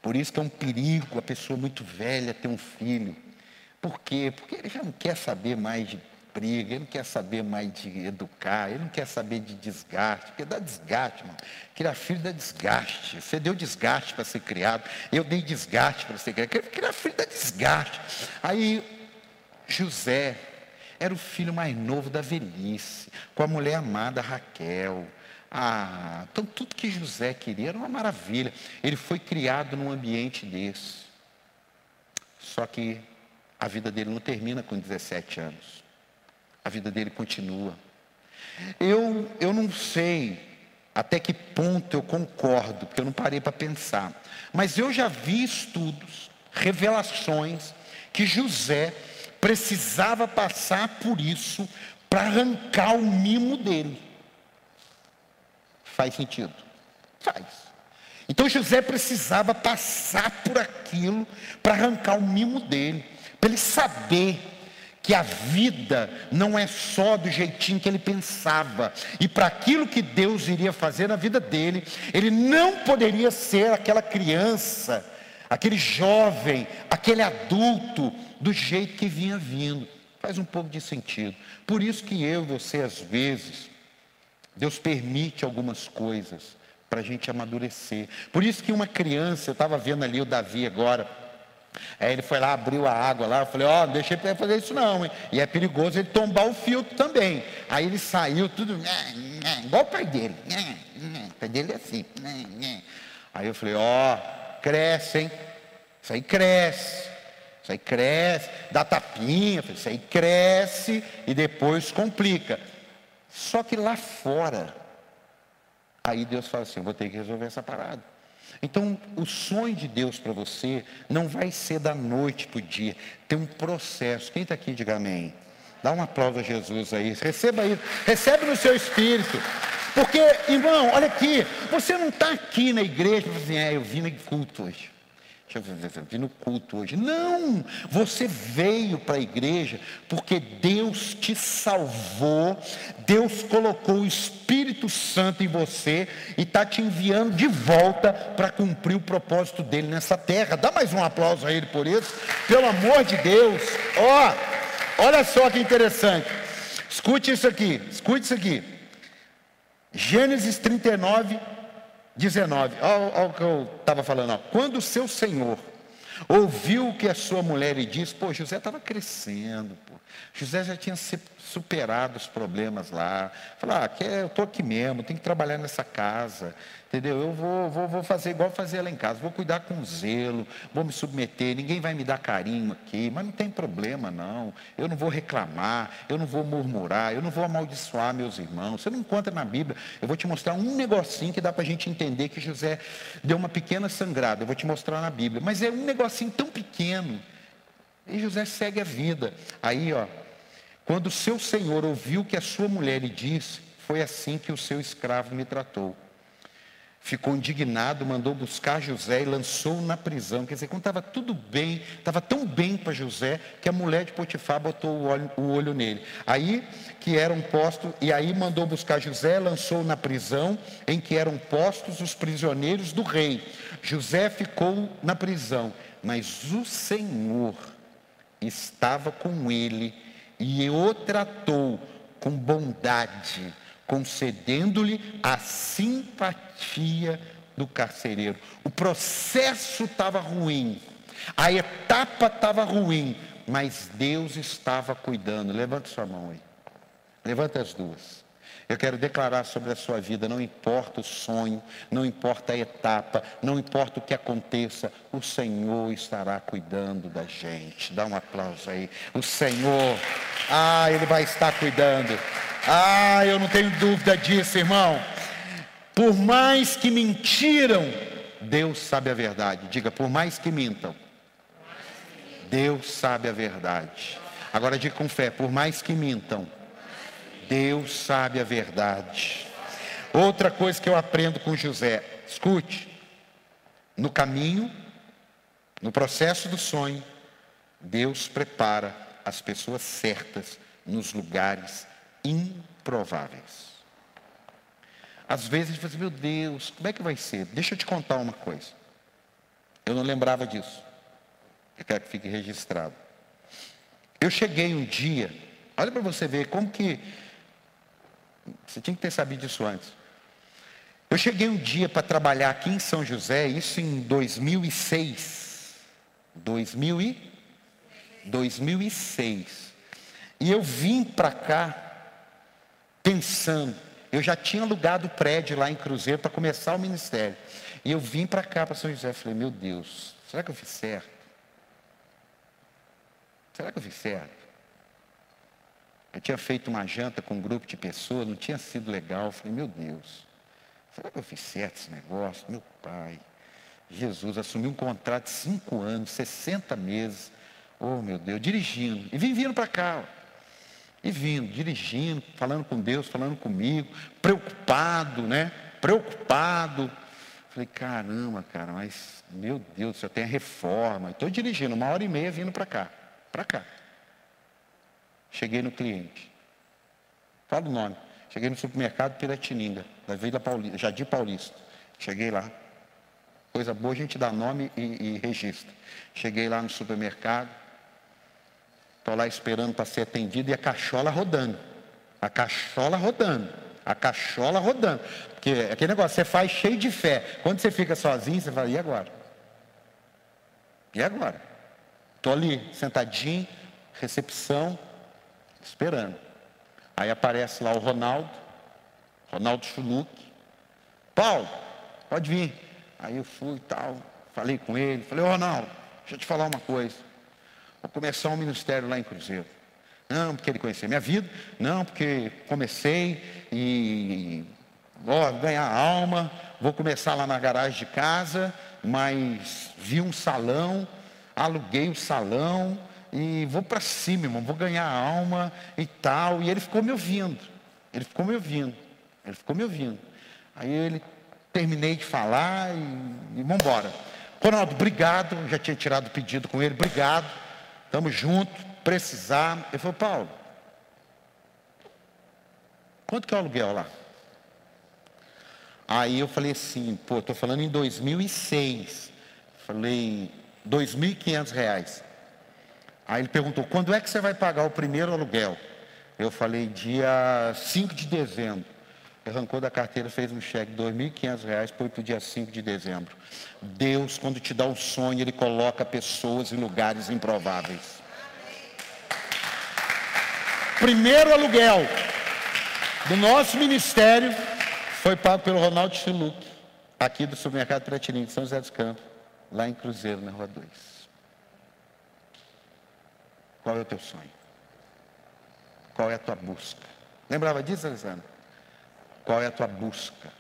Por isso que é um perigo a pessoa muito velha ter um filho. Por quê? Porque ele já não quer saber mais de briga, ele não quer saber mais de educar, ele não quer saber de desgaste, porque dá desgaste, mano. Criar filho dá desgaste. Você deu desgaste para ser criado, eu dei desgaste para ser criado. Criar filho dá desgaste. Aí, José era o filho mais novo da velhice, com a mulher amada Raquel. Ah, então tudo que José queria era uma maravilha. Ele foi criado num ambiente desse. Só que a vida dele não termina com 17 anos a vida dele continua. Eu, eu não sei até que ponto eu concordo, porque eu não parei para pensar, mas eu já vi estudos, revelações, que José precisava passar por isso para arrancar o mimo dele. Faz sentido? Faz. Então José precisava passar por aquilo para arrancar o mimo dele, para ele saber que a vida não é só do jeitinho que ele pensava, e para aquilo que Deus iria fazer na vida dele, ele não poderia ser aquela criança, aquele jovem, aquele adulto, do jeito que vinha vindo. Faz um pouco de sentido. Por isso que eu e você, às vezes, Deus permite algumas coisas para a gente amadurecer. Por isso que uma criança, eu estava vendo ali o Davi agora, Aí ele foi lá, abriu a água lá, eu falei, ó, oh, não deixei para fazer isso não, hein? E é perigoso ele tombar o filtro também. Aí ele saiu tudo, né, igual o pai dele. O pai dele é assim. Aí eu falei, ó, oh, cresce, hein? Isso aí cresce. Isso aí cresce, dá tapinha, isso aí cresce e depois complica. Só que lá fora, aí Deus fala assim: eu vou ter que resolver essa parada. Então, o sonho de Deus para você não vai ser da noite para o dia, tem um processo. Quem está aqui, diga amém. Dá um aplauso a Jesus aí, receba isso, recebe no seu espírito. Porque, irmão, olha aqui, você não está aqui na igreja assim, é, eu vim no culto hoje. Deixa eu ver, eu no culto hoje. Não, você veio para a igreja porque Deus te salvou, Deus colocou o Espírito Santo em você e está te enviando de volta para cumprir o propósito dele nessa terra. Dá mais um aplauso a ele por isso, pelo amor de Deus. Ó, oh, olha só que interessante. Escute isso aqui, escute isso aqui. Gênesis 39, 19. Olha, o que eu estava falando. Ó. Quando o seu senhor ouviu o que a sua mulher lhe disse, pô, José estava crescendo, pô. José já tinha superado os problemas lá. Falou, ah, eu estou aqui mesmo, tenho que trabalhar nessa casa. Entendeu? Eu vou, vou, vou fazer igual fazia lá em casa, vou cuidar com zelo, vou me submeter, ninguém vai me dar carinho aqui, mas não tem problema não. Eu não vou reclamar, eu não vou murmurar, eu não vou amaldiçoar meus irmãos. Você não encontra na Bíblia. Eu vou te mostrar um negocinho que dá para a gente entender que José deu uma pequena sangrada. Eu vou te mostrar na Bíblia. Mas é um negocinho tão pequeno. E José segue a vida. Aí, ó, quando o seu senhor ouviu que a sua mulher lhe disse, foi assim que o seu escravo me tratou ficou indignado, mandou buscar José e lançou-o na prisão. Quer dizer, quando estava tudo bem, estava tão bem para José, que a mulher de Potifar botou o olho, o olho nele. Aí que eram postos, e aí mandou buscar José, lançou na prisão, em que eram postos os prisioneiros do rei. José ficou na prisão, mas o Senhor estava com ele e o tratou com bondade concedendo-lhe a simpatia do carcereiro. O processo estava ruim, a etapa estava ruim, mas Deus estava cuidando. Levanta sua mão aí. Levanta as duas. Eu quero declarar sobre a sua vida, não importa o sonho, não importa a etapa, não importa o que aconteça, o Senhor estará cuidando da gente. Dá um aplauso aí. O Senhor, ah, Ele vai estar cuidando. Ah, eu não tenho dúvida disso, irmão. Por mais que mentiram, Deus sabe a verdade. Diga, por mais que mintam, Deus sabe a verdade. Agora diga com fé, por mais que mintam, Deus sabe a verdade. Outra coisa que eu aprendo com José, escute, no caminho, no processo do sonho, Deus prepara as pessoas certas nos lugares improváveis. Às vezes a gente fala assim, meu Deus, como é que vai ser? Deixa eu te contar uma coisa. Eu não lembrava disso. Eu quero que fique registrado. Eu cheguei um dia, olha para você ver como que. Você tinha que ter sabido disso antes. Eu cheguei um dia para trabalhar aqui em São José, isso em 2006. 2000 e 2006. E eu vim para cá pensando. Eu já tinha alugado o prédio lá em Cruzeiro para começar o ministério. E eu vim para cá, para São José. Falei, meu Deus, será que eu fiz certo? Será que eu fiz certo? Eu tinha feito uma janta com um grupo de pessoas, não tinha sido legal. Falei, meu Deus, será que eu fiz certo esse negócio? Meu pai, Jesus, assumi um contrato de cinco anos, 60 meses. Oh, meu Deus, dirigindo. E vim vindo para cá. Ó. E vindo, dirigindo, falando com Deus, falando comigo, preocupado, né? Preocupado. Falei, caramba, cara, mas, meu Deus, já tem a reforma. Estou dirigindo uma hora e meia vindo para cá, para cá. Cheguei no cliente. Fala o nome. Cheguei no supermercado Piratininga, da Vila Paulista, Jardim Paulista. Cheguei lá. Coisa boa, a gente dá nome e, e registra. Cheguei lá no supermercado, Estou lá esperando para ser atendido e a cachola rodando. A cachola rodando. A cachola rodando. Porque aquele negócio, você faz cheio de fé. Quando você fica sozinho, você fala, e agora? E agora? Estou ali, sentadinho, recepção, esperando. Aí aparece lá o Ronaldo, Ronaldo Chuluc. Paulo, pode vir. Aí eu fui e tal, falei com ele, falei, ô Ronaldo, deixa eu te falar uma coisa. vou começar um ministério lá em Cruzeiro. Não, porque ele conhecia minha vida. Não, porque comecei e ó, ganhar alma. Vou começar lá na garagem de casa, mas vi um salão, aluguei o salão e vou para cima, irmão, vou ganhar alma e tal. E ele ficou me ouvindo. Ele ficou me ouvindo. Ele ficou me ouvindo. Aí ele terminei de falar e, e vamos embora. Ronaldo, obrigado. Já tinha tirado o pedido com ele, obrigado. Estamos juntos. Precisar. Ele falou, Paulo, quanto que é o aluguel lá? Aí eu falei assim, pô, estou falando em 2006. Falei, 2.500 reais. Aí ele perguntou, quando é que você vai pagar o primeiro aluguel? Eu falei, dia 5 de dezembro. Arrancou da carteira, fez um cheque de R$ 2.500, foi para o dia 5 de dezembro. Deus, quando te dá um sonho, Ele coloca pessoas em lugares improváveis. Primeiro aluguel do nosso ministério foi pago pelo Ronaldo Chiluc, aqui do supermercado Piratininho de São José dos Campos, lá em Cruzeiro, na Rua 2. Qual é o teu sonho? Qual é a tua busca? Lembrava disso, Alessandro? Qual é a tua busca?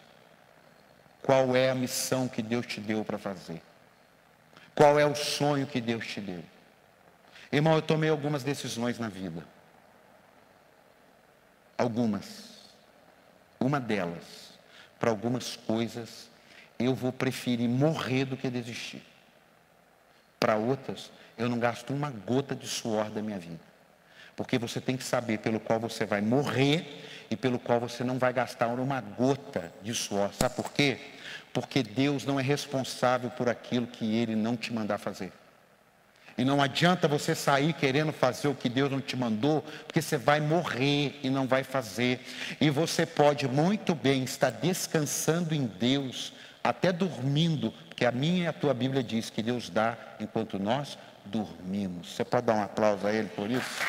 Qual é a missão que Deus te deu para fazer? Qual é o sonho que Deus te deu? Irmão, eu tomei algumas decisões na vida. Algumas. Uma delas, para algumas coisas, eu vou preferir morrer do que desistir. Para outras, eu não gasto uma gota de suor da minha vida. Porque você tem que saber pelo qual você vai morrer e pelo qual você não vai gastar uma gota de suor. Sabe por quê? Porque Deus não é responsável por aquilo que Ele não te mandar fazer. E não adianta você sair querendo fazer o que Deus não te mandou, porque você vai morrer e não vai fazer. E você pode muito bem estar descansando em Deus, até dormindo, porque a minha e a tua Bíblia diz que Deus dá enquanto nós dormimos. Você pode dar um aplauso a Ele por isso?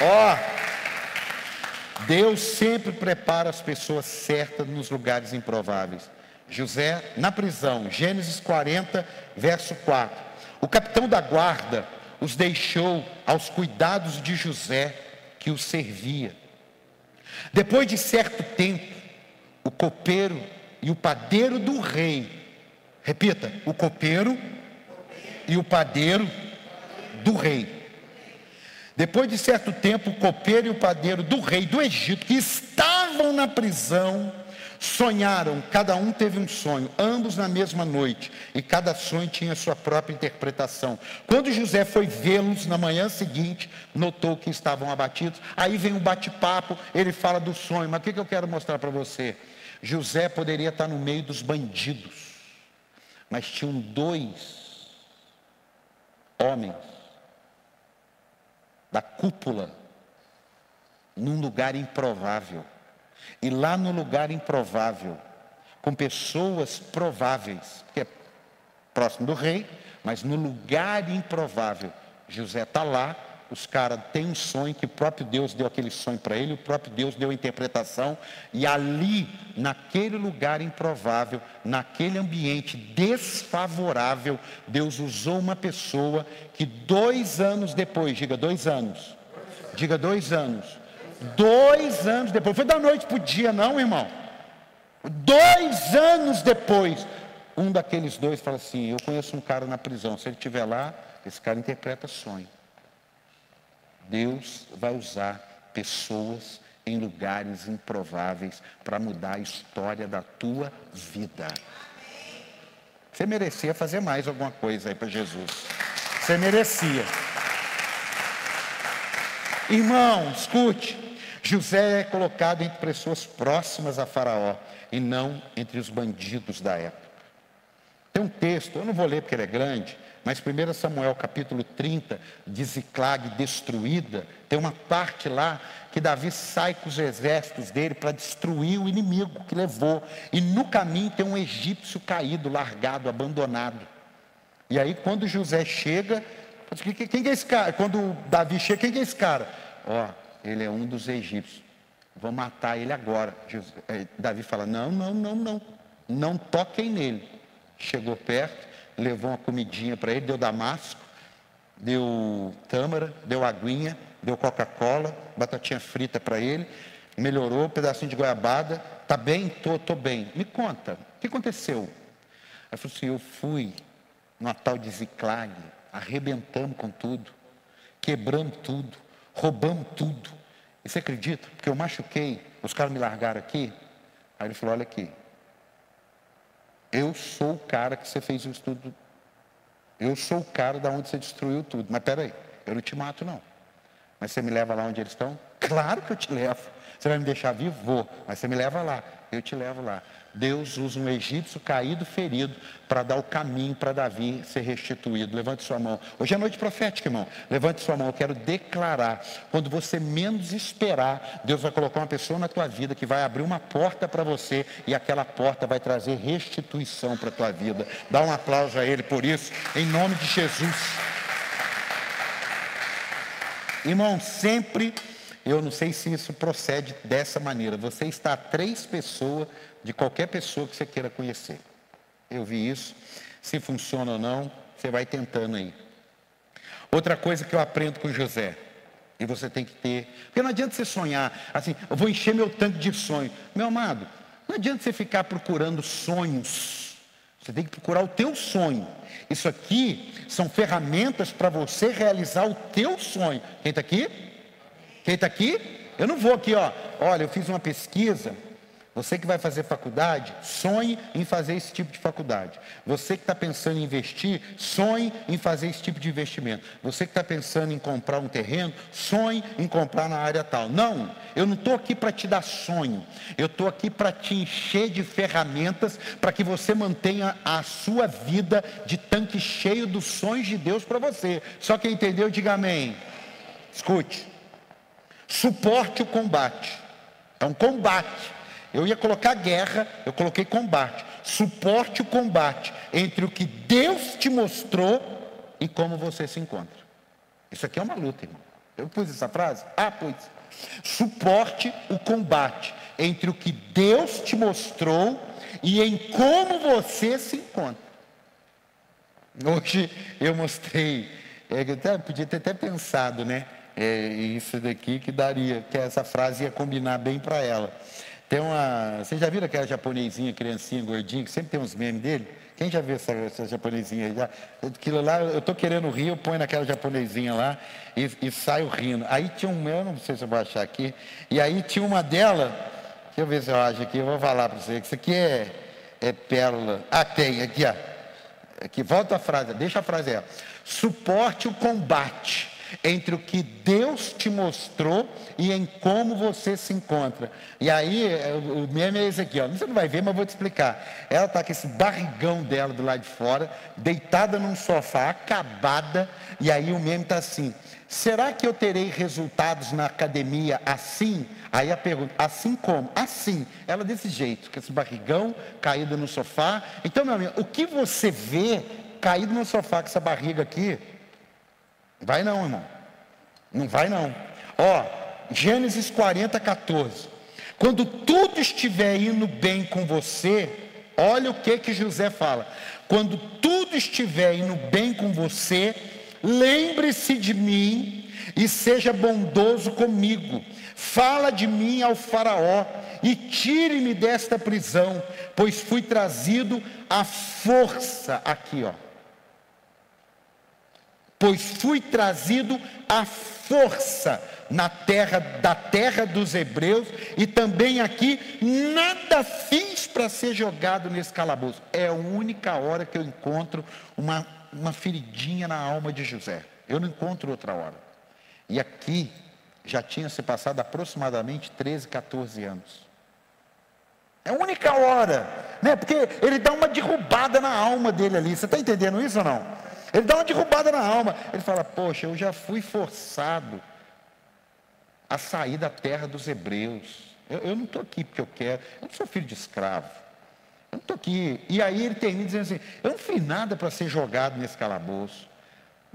Ó, oh, Deus sempre prepara as pessoas certas nos lugares improváveis. José na prisão, Gênesis 40, verso 4. O capitão da guarda os deixou aos cuidados de José, que os servia. Depois de certo tempo, o copeiro e o padeiro do rei, repita, o copeiro e o padeiro do rei. Depois de certo tempo, o copeiro e o padeiro do rei do Egito, que estavam na prisão, Sonharam, cada um teve um sonho, ambos na mesma noite, e cada sonho tinha sua própria interpretação. Quando José foi vê-los na manhã seguinte, notou que estavam abatidos. Aí vem um bate-papo, ele fala do sonho, mas o que eu quero mostrar para você? José poderia estar no meio dos bandidos, mas tinham dois homens da cúpula num lugar improvável. E lá no lugar improvável, com pessoas prováveis, que é próximo do rei, mas no lugar improvável, José está lá, os caras têm um sonho que o próprio Deus deu aquele sonho para ele, o próprio Deus deu a interpretação, e ali, naquele lugar improvável, naquele ambiente desfavorável, Deus usou uma pessoa que dois anos depois, diga dois anos, diga dois anos, Dois anos depois, foi da noite para o dia, não, irmão. Dois anos depois, um daqueles dois fala assim: Eu conheço um cara na prisão, se ele estiver lá, esse cara interpreta sonho. Deus vai usar pessoas em lugares improváveis para mudar a história da tua vida. Você merecia fazer mais alguma coisa aí para Jesus. Você merecia. Irmão, escute. José é colocado entre pessoas próximas a Faraó e não entre os bandidos da época. Tem um texto, eu não vou ler porque ele é grande, mas 1 Samuel capítulo 30, de Ziclag destruída, tem uma parte lá que Davi sai com os exércitos dele para destruir o inimigo que levou. E no caminho tem um egípcio caído, largado, abandonado. E aí quando José chega, quem é esse cara? Quando Davi chega, quem é esse cara? Ó, ele é um dos egípcios. Vou matar ele agora. Eh, Davi fala: Não, não, não, não. Não toquem nele. Chegou perto, levou uma comidinha para ele, deu damasco, deu tâmara, deu aguinha, deu Coca-Cola, batatinha frita para ele, melhorou, um pedacinho de goiabada, tá bem? Tô, tô bem. Me conta, o que aconteceu? Aí falou assim, eu fui numa tal de Ziclag, arrebentamos com tudo, quebramos tudo, roubamos tudo. E você acredita? Porque eu machuquei, os caras me largaram aqui. Aí ele falou, olha aqui, eu sou o cara que você fez isso tudo. Eu sou o cara da onde você destruiu tudo. Mas peraí, eu não te mato não. Mas você me leva lá onde eles estão? Claro que eu te levo. Você vai me deixar vivo? Vou. Mas você me leva lá. Eu te levo lá. Deus usa um egípcio caído, ferido, para dar o caminho para Davi ser restituído. Levante sua mão. Hoje é noite profética, irmão. Levante sua mão. Eu quero declarar. Quando você menos esperar, Deus vai colocar uma pessoa na tua vida que vai abrir uma porta para você e aquela porta vai trazer restituição para a tua vida. Dá um aplauso a Ele por isso, em nome de Jesus. Irmão, sempre, eu não sei se isso procede dessa maneira. Você está três pessoas de qualquer pessoa que você queira conhecer. Eu vi isso. Se funciona ou não, você vai tentando aí. Outra coisa que eu aprendo com José, e você tem que ter, porque não adianta você sonhar assim, eu vou encher meu tanque de sonho. Meu amado, não adianta você ficar procurando sonhos. Você tem que procurar o teu sonho. Isso aqui são ferramentas para você realizar o teu sonho. Quem está aqui? Quem está aqui? Eu não vou aqui, ó. Olha, eu fiz uma pesquisa você que vai fazer faculdade, sonhe em fazer esse tipo de faculdade. Você que está pensando em investir, sonhe em fazer esse tipo de investimento. Você que está pensando em comprar um terreno, sonhe em comprar na área tal. Não, eu não estou aqui para te dar sonho. Eu estou aqui para te encher de ferramentas para que você mantenha a sua vida de tanque cheio dos sonhos de Deus para você. Só quem entendeu, diga amém. Escute. Suporte o combate. É um combate eu ia colocar guerra, eu coloquei combate. Suporte o combate entre o que Deus te mostrou e como você se encontra. Isso aqui é uma luta, irmão. Eu pus essa frase? Ah, pus. Suporte o combate entre o que Deus te mostrou e em como você se encontra. Hoje eu mostrei, é, eu até, podia ter até pensado, né? É, isso daqui que daria, que essa frase ia combinar bem para ela. Tem uma. Vocês já viram aquela japonesinha, criancinha, gordinha, que sempre tem uns memes dele? Quem já viu essa, essa japonesinha? Já? Aquilo lá, eu estou querendo rir, eu ponho naquela japonesinha lá e, e saio rindo. Aí tinha um, eu não sei se eu vou achar aqui, e aí tinha uma dela, deixa eu ver se eu acho aqui, eu vou falar para você, que isso aqui é, é pérola. Ah, tem, aqui, ó. Aqui, volta a frase, deixa a frase aí. Suporte o combate entre o que Deus te mostrou e em como você se encontra. E aí, é, o meme é esse aqui, ó. Você não vai ver, mas vou te explicar. Ela está com esse barrigão dela do lado de fora, deitada num sofá, acabada, e aí o meme está assim. Será que eu terei resultados na academia assim? Aí a pergunta, assim como? Assim. Ela desse jeito, com esse barrigão, caído no sofá. Então, meu amigo, o que você vê caído no sofá com essa barriga aqui, Vai não, irmão. Não vai não. Ó, Gênesis 40, 14. Quando tudo estiver indo bem com você, olha o que que José fala. Quando tudo estiver indo bem com você, lembre-se de mim e seja bondoso comigo. Fala de mim ao Faraó e tire-me desta prisão, pois fui trazido à força aqui, ó pois fui trazido à força na terra da terra dos hebreus e também aqui nada fiz para ser jogado nesse calabouço. É a única hora que eu encontro uma, uma feridinha na alma de José. Eu não encontro outra hora. E aqui já tinha se passado aproximadamente 13, 14 anos. É a única hora, né? Porque ele dá uma derrubada na alma dele ali. Você está entendendo isso ou não? Ele dá uma derrubada na alma. Ele fala: Poxa, eu já fui forçado a sair da terra dos hebreus. Eu, eu não estou aqui porque eu quero. Eu não sou filho de escravo. Eu não estou aqui. E aí ele termina dizendo assim: Eu não fiz nada para ser jogado nesse calabouço.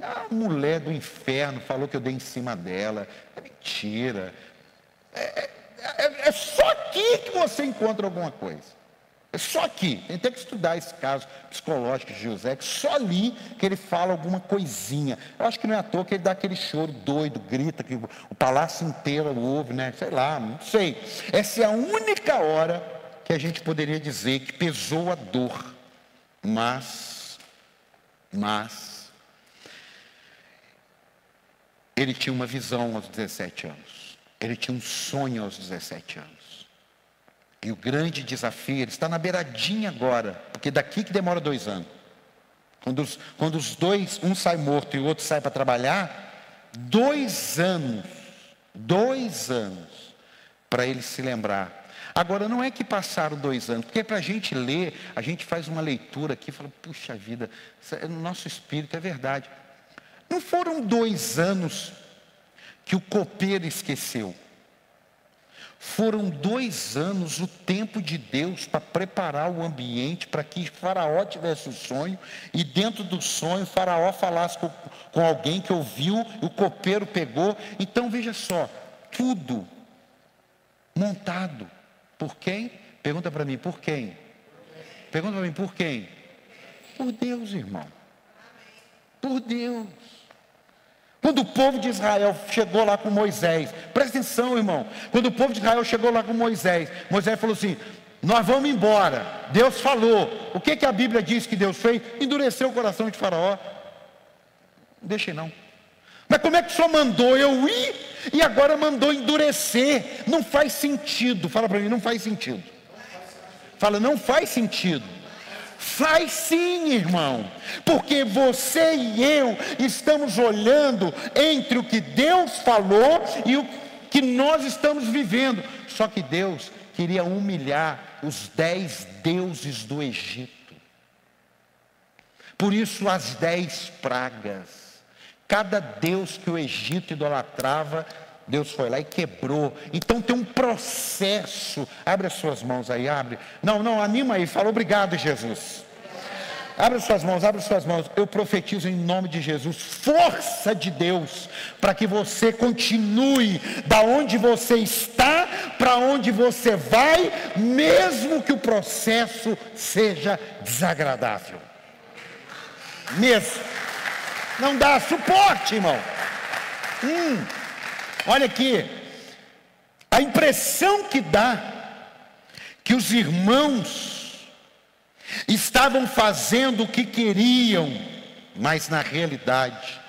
A mulher do inferno falou que eu dei em cima dela. É mentira. É, é, é, é só aqui que você encontra alguma coisa. Só aqui, tem que estudar esse caso psicológico de José, que só ali que ele fala alguma coisinha. Eu acho que não é à toa que ele dá aquele choro doido, grita, que o palácio inteiro ouve, né? Sei lá, não sei. Essa é a única hora que a gente poderia dizer que pesou a dor. Mas, mas, ele tinha uma visão aos 17 anos. Ele tinha um sonho aos 17 anos. E o grande desafio, ele está na beiradinha agora, porque daqui que demora dois anos. Quando os, quando os dois, um sai morto e o outro sai para trabalhar, dois anos, dois anos, para ele se lembrar. Agora, não é que passaram dois anos, porque para a gente ler, a gente faz uma leitura aqui e fala, puxa vida, é no nosso espírito é verdade. Não foram dois anos que o copeiro esqueceu. Foram dois anos o tempo de Deus para preparar o ambiente para que Faraó tivesse o sonho e dentro do sonho Faraó falasse com, com alguém que ouviu, o copeiro pegou. Então veja só, tudo montado por quem? Pergunta para mim, por quem? Pergunta para mim, por quem? Por Deus, irmão. Por Deus. Quando o povo de Israel chegou lá com Moisés, presta atenção, irmão. Quando o povo de Israel chegou lá com Moisés, Moisés falou assim: Nós vamos embora. Deus falou. O que, que a Bíblia diz que Deus fez? Endureceu o coração de Faraó. Não deixei não. Mas como é que só mandou eu ir e agora mandou endurecer? Não faz sentido. Fala para mim, não faz sentido. Fala, não faz sentido. Faz sim, irmão, porque você e eu estamos olhando entre o que Deus falou e o que nós estamos vivendo. Só que Deus queria humilhar os dez deuses do Egito. Por isso, as dez pragas. Cada deus que o Egito idolatrava, Deus foi lá e quebrou. Então tem um processo. Abre as suas mãos aí, abre. Não, não, anima aí. Fala obrigado, Jesus. Abre as suas mãos, abre as suas mãos. Eu profetizo em nome de Jesus, força de Deus, para que você continue da onde você está para onde você vai, mesmo que o processo seja desagradável. Mesmo. Não dá suporte, irmão. Hum. Olha aqui, a impressão que dá que os irmãos estavam fazendo o que queriam, mas na realidade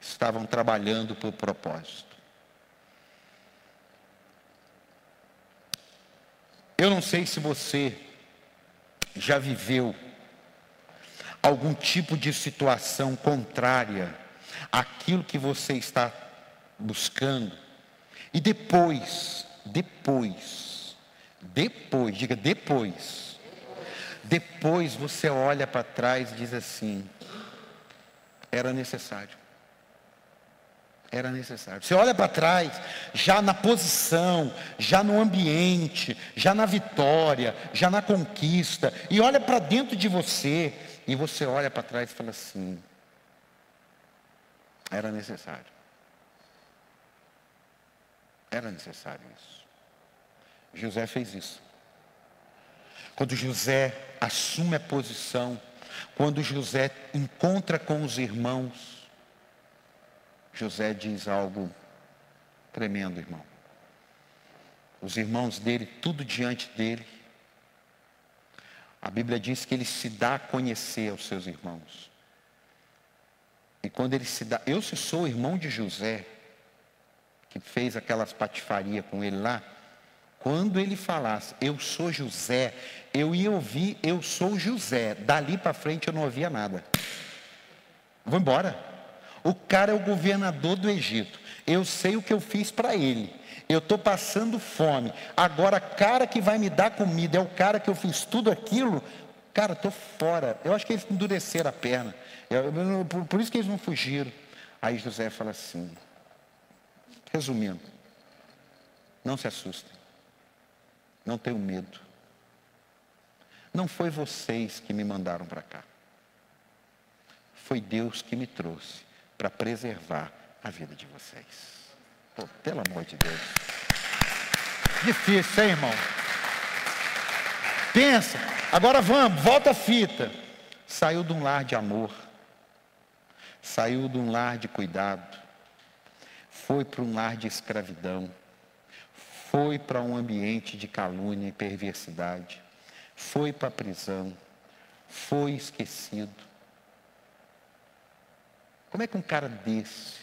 estavam trabalhando por propósito. Eu não sei se você já viveu algum tipo de situação contrária àquilo que você está buscando. E depois, depois, depois, diga depois. Depois você olha para trás e diz assim: era necessário. Era necessário. Você olha para trás, já na posição, já no ambiente, já na vitória, já na conquista, e olha para dentro de você, e você olha para trás e fala assim: era necessário. Era necessário isso. José fez isso. Quando José assume a posição, quando José encontra com os irmãos, José diz algo tremendo, irmão. Os irmãos dele, tudo diante dele. A Bíblia diz que ele se dá a conhecer aos seus irmãos. E quando ele se dá, eu se sou irmão de José, que fez aquelas patifarias com ele lá, quando ele falasse, eu sou José, eu ia ouvir, eu sou José. Dali para frente eu não ouvia nada. Vou embora. O cara é o governador do Egito. Eu sei o que eu fiz para ele. Eu estou passando fome. Agora, cara que vai me dar comida é o cara que eu fiz tudo aquilo. Cara, estou fora. Eu acho que eles endureceram a perna. Eu, por, por isso que eles não fugiram. Aí José fala assim: Resumindo, não se assustem, não tenham medo. Não foi vocês que me mandaram para cá. Foi Deus que me trouxe para preservar a vida de vocês. Pô, pelo amor de Deus. Difícil, hein, irmão? Pensa, agora vamos, volta a fita. Saiu de um lar de amor, saiu de um lar de cuidado, foi para um lar de escravidão, foi para um ambiente de calúnia e perversidade, foi para a prisão, foi esquecido. Como é que um cara desse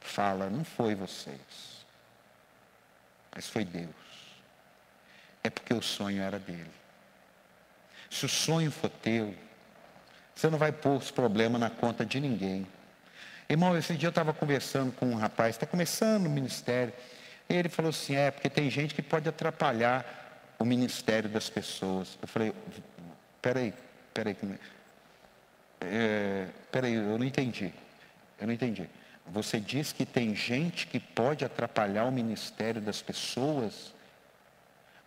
fala, não foi vocês, mas foi Deus? É porque o sonho era dele. Se o sonho for teu, você não vai pôr os problemas na conta de ninguém. Irmão, esse dia eu estava conversando com um rapaz, está começando o ministério. Ele falou assim: é, porque tem gente que pode atrapalhar o ministério das pessoas. Eu falei: peraí, peraí. É, peraí, eu não entendi. Eu não entendi. Você diz que tem gente que pode atrapalhar o ministério das pessoas,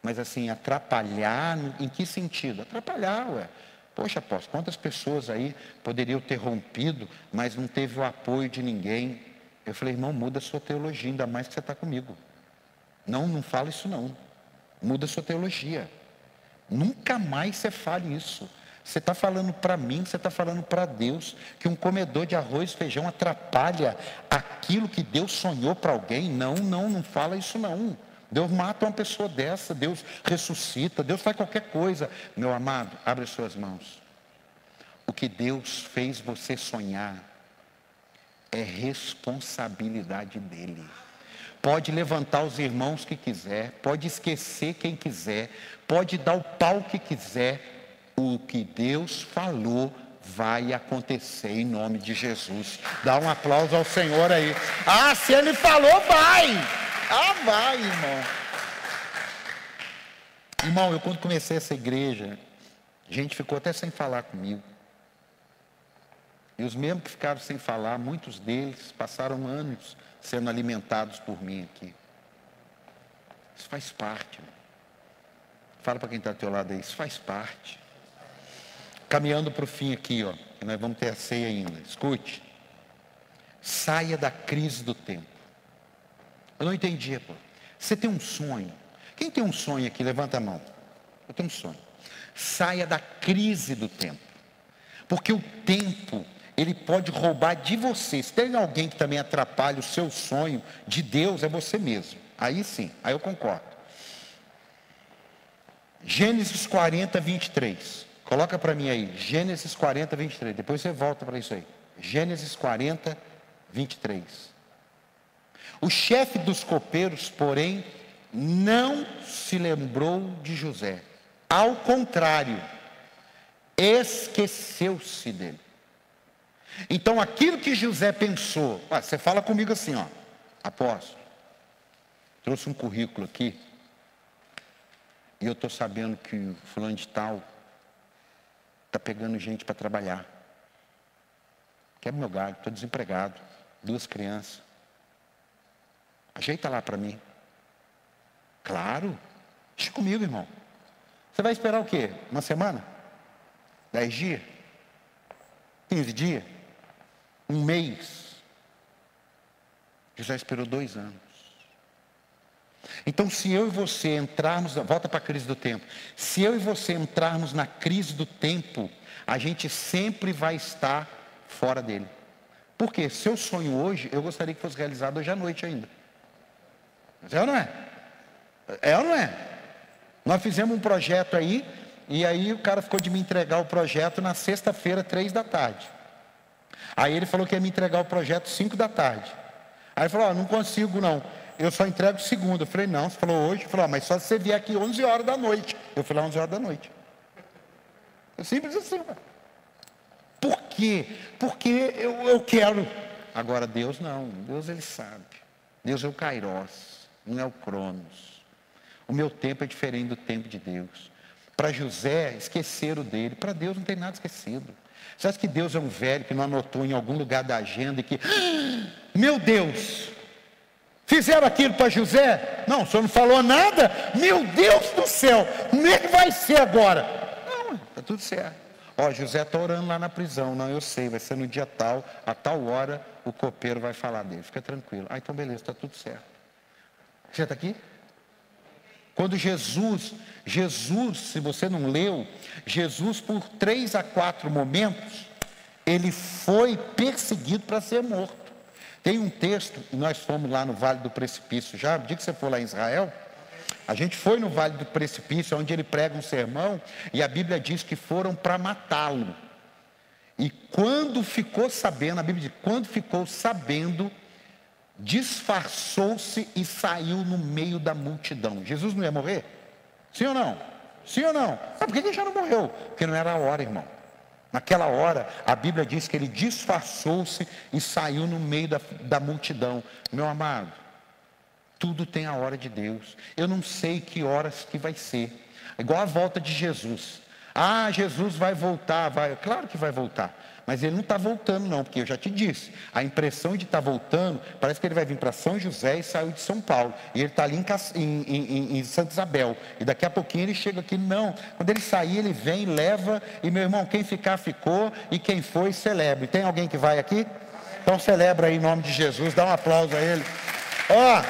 mas assim, atrapalhar, em que sentido? Atrapalhar, ué. Poxa, apóstolo, quantas pessoas aí poderiam ter rompido, mas não teve o apoio de ninguém? Eu falei, irmão, muda a sua teologia, ainda mais que você está comigo. Não, não fala isso não. Muda a sua teologia. Nunca mais você fale isso. Você está falando para mim, você está falando para Deus, que um comedor de arroz e feijão atrapalha aquilo que Deus sonhou para alguém? Não, não, não fala isso não. Deus mata uma pessoa dessa, Deus ressuscita, Deus faz qualquer coisa. Meu amado, abre suas mãos. O que Deus fez você sonhar é responsabilidade dele. Pode levantar os irmãos que quiser, pode esquecer quem quiser, pode dar o pau que quiser. O que Deus falou vai acontecer em nome de Jesus. Dá um aplauso ao Senhor aí. Ah, se ele falou, vai! Ah, vai, irmão. Irmão, eu quando comecei essa igreja, gente ficou até sem falar comigo. E os mesmos que ficaram sem falar, muitos deles passaram anos sendo alimentados por mim aqui. Isso faz parte. Irmão. Fala para quem está ao teu lado aí, isso faz parte. Caminhando para o fim aqui, ó, nós vamos ter a ceia ainda. Escute. Saia da crise do tempo. Eu não entendi, pô. Você tem um sonho. Quem tem um sonho aqui? Levanta a mão. Eu tenho um sonho. Saia da crise do tempo. Porque o tempo, ele pode roubar de você. Se tem alguém que também atrapalha o seu sonho de Deus, é você mesmo. Aí sim, aí eu concordo. Gênesis 40, 23. Coloca para mim aí. Gênesis 40, 23. Depois você volta para isso aí. Gênesis 40, 23. O chefe dos copeiros, porém, não se lembrou de José. Ao contrário, esqueceu-se dele. Então, aquilo que José pensou, você fala comigo assim, ó, apóstolo, trouxe um currículo aqui, e eu estou sabendo que o fulano de tal está pegando gente para trabalhar. Quebra meu galho, estou desempregado, duas crianças. Ajeita lá para mim. Claro. Deixa comigo, irmão. Você vai esperar o quê? Uma semana? Dez dias? Quinze dias? Um mês? José esperou dois anos. Então, se eu e você entrarmos, volta para a crise do tempo. Se eu e você entrarmos na crise do tempo, a gente sempre vai estar fora dele. Por quê? Seu sonho hoje, eu gostaria que fosse realizado hoje à noite ainda. É ou não é? É ou não é? Nós fizemos um projeto aí, e aí o cara ficou de me entregar o projeto na sexta-feira, três da tarde. Aí ele falou que ia me entregar o projeto cinco da tarde. Aí falou, não consigo não. Eu só entrego segunda. Eu falei, não, você falou hoje. Ele falou, mas só se você vier aqui 11 horas da noite. Eu falei, 11 horas da noite. É simples assim. Por quê? Porque eu, eu quero. Agora Deus não. Deus ele sabe. Deus é o Kairos não é o Cronos. O meu tempo é diferente do tempo de Deus. Para José, esqueceram dele. Para Deus não tem nada esquecido. Você acha que Deus é um velho que não anotou em algum lugar da agenda e que, ah, meu Deus, fizeram aquilo para José? Não, o senhor não falou nada? Meu Deus do céu, como é que vai ser agora? Não, está tudo certo. Ó, José está orando lá na prisão. Não, eu sei, vai ser no dia tal, a tal hora, o copeiro vai falar dele. Fica tranquilo. Ah, então beleza, está tudo certo. Você está aqui? Quando Jesus, Jesus, se você não leu, Jesus por três a quatro momentos, ele foi perseguido para ser morto. Tem um texto, nós fomos lá no Vale do Precipício já, dia que você for lá em Israel, a gente foi no Vale do Precipício, onde ele prega um sermão, e a Bíblia diz que foram para matá-lo. E quando ficou sabendo, a Bíblia diz, quando ficou sabendo, disfarçou-se e saiu no meio da multidão. Jesus não ia morrer? Sim ou não? Sim ou não? Ah, por que ele já não morreu? Porque não era a hora, irmão. Naquela hora, a Bíblia diz que ele disfarçou-se e saiu no meio da, da multidão. Meu amado, tudo tem a hora de Deus. Eu não sei que horas que vai ser. Igual a volta de Jesus. Ah, Jesus vai voltar, vai. Claro que vai voltar. Mas ele não está voltando, não, porque eu já te disse. A impressão de estar tá voltando, parece que ele vai vir para São José e saiu de São Paulo. E ele está ali em, em, em, em, Santa Isabel. E daqui a pouquinho ele chega aqui. Não. Quando ele sair, ele vem, leva. E meu irmão, quem ficar, ficou. E quem foi, celebre. Tem alguém que vai aqui? Então celebra aí em nome de Jesus. Dá um aplauso a ele. Ó.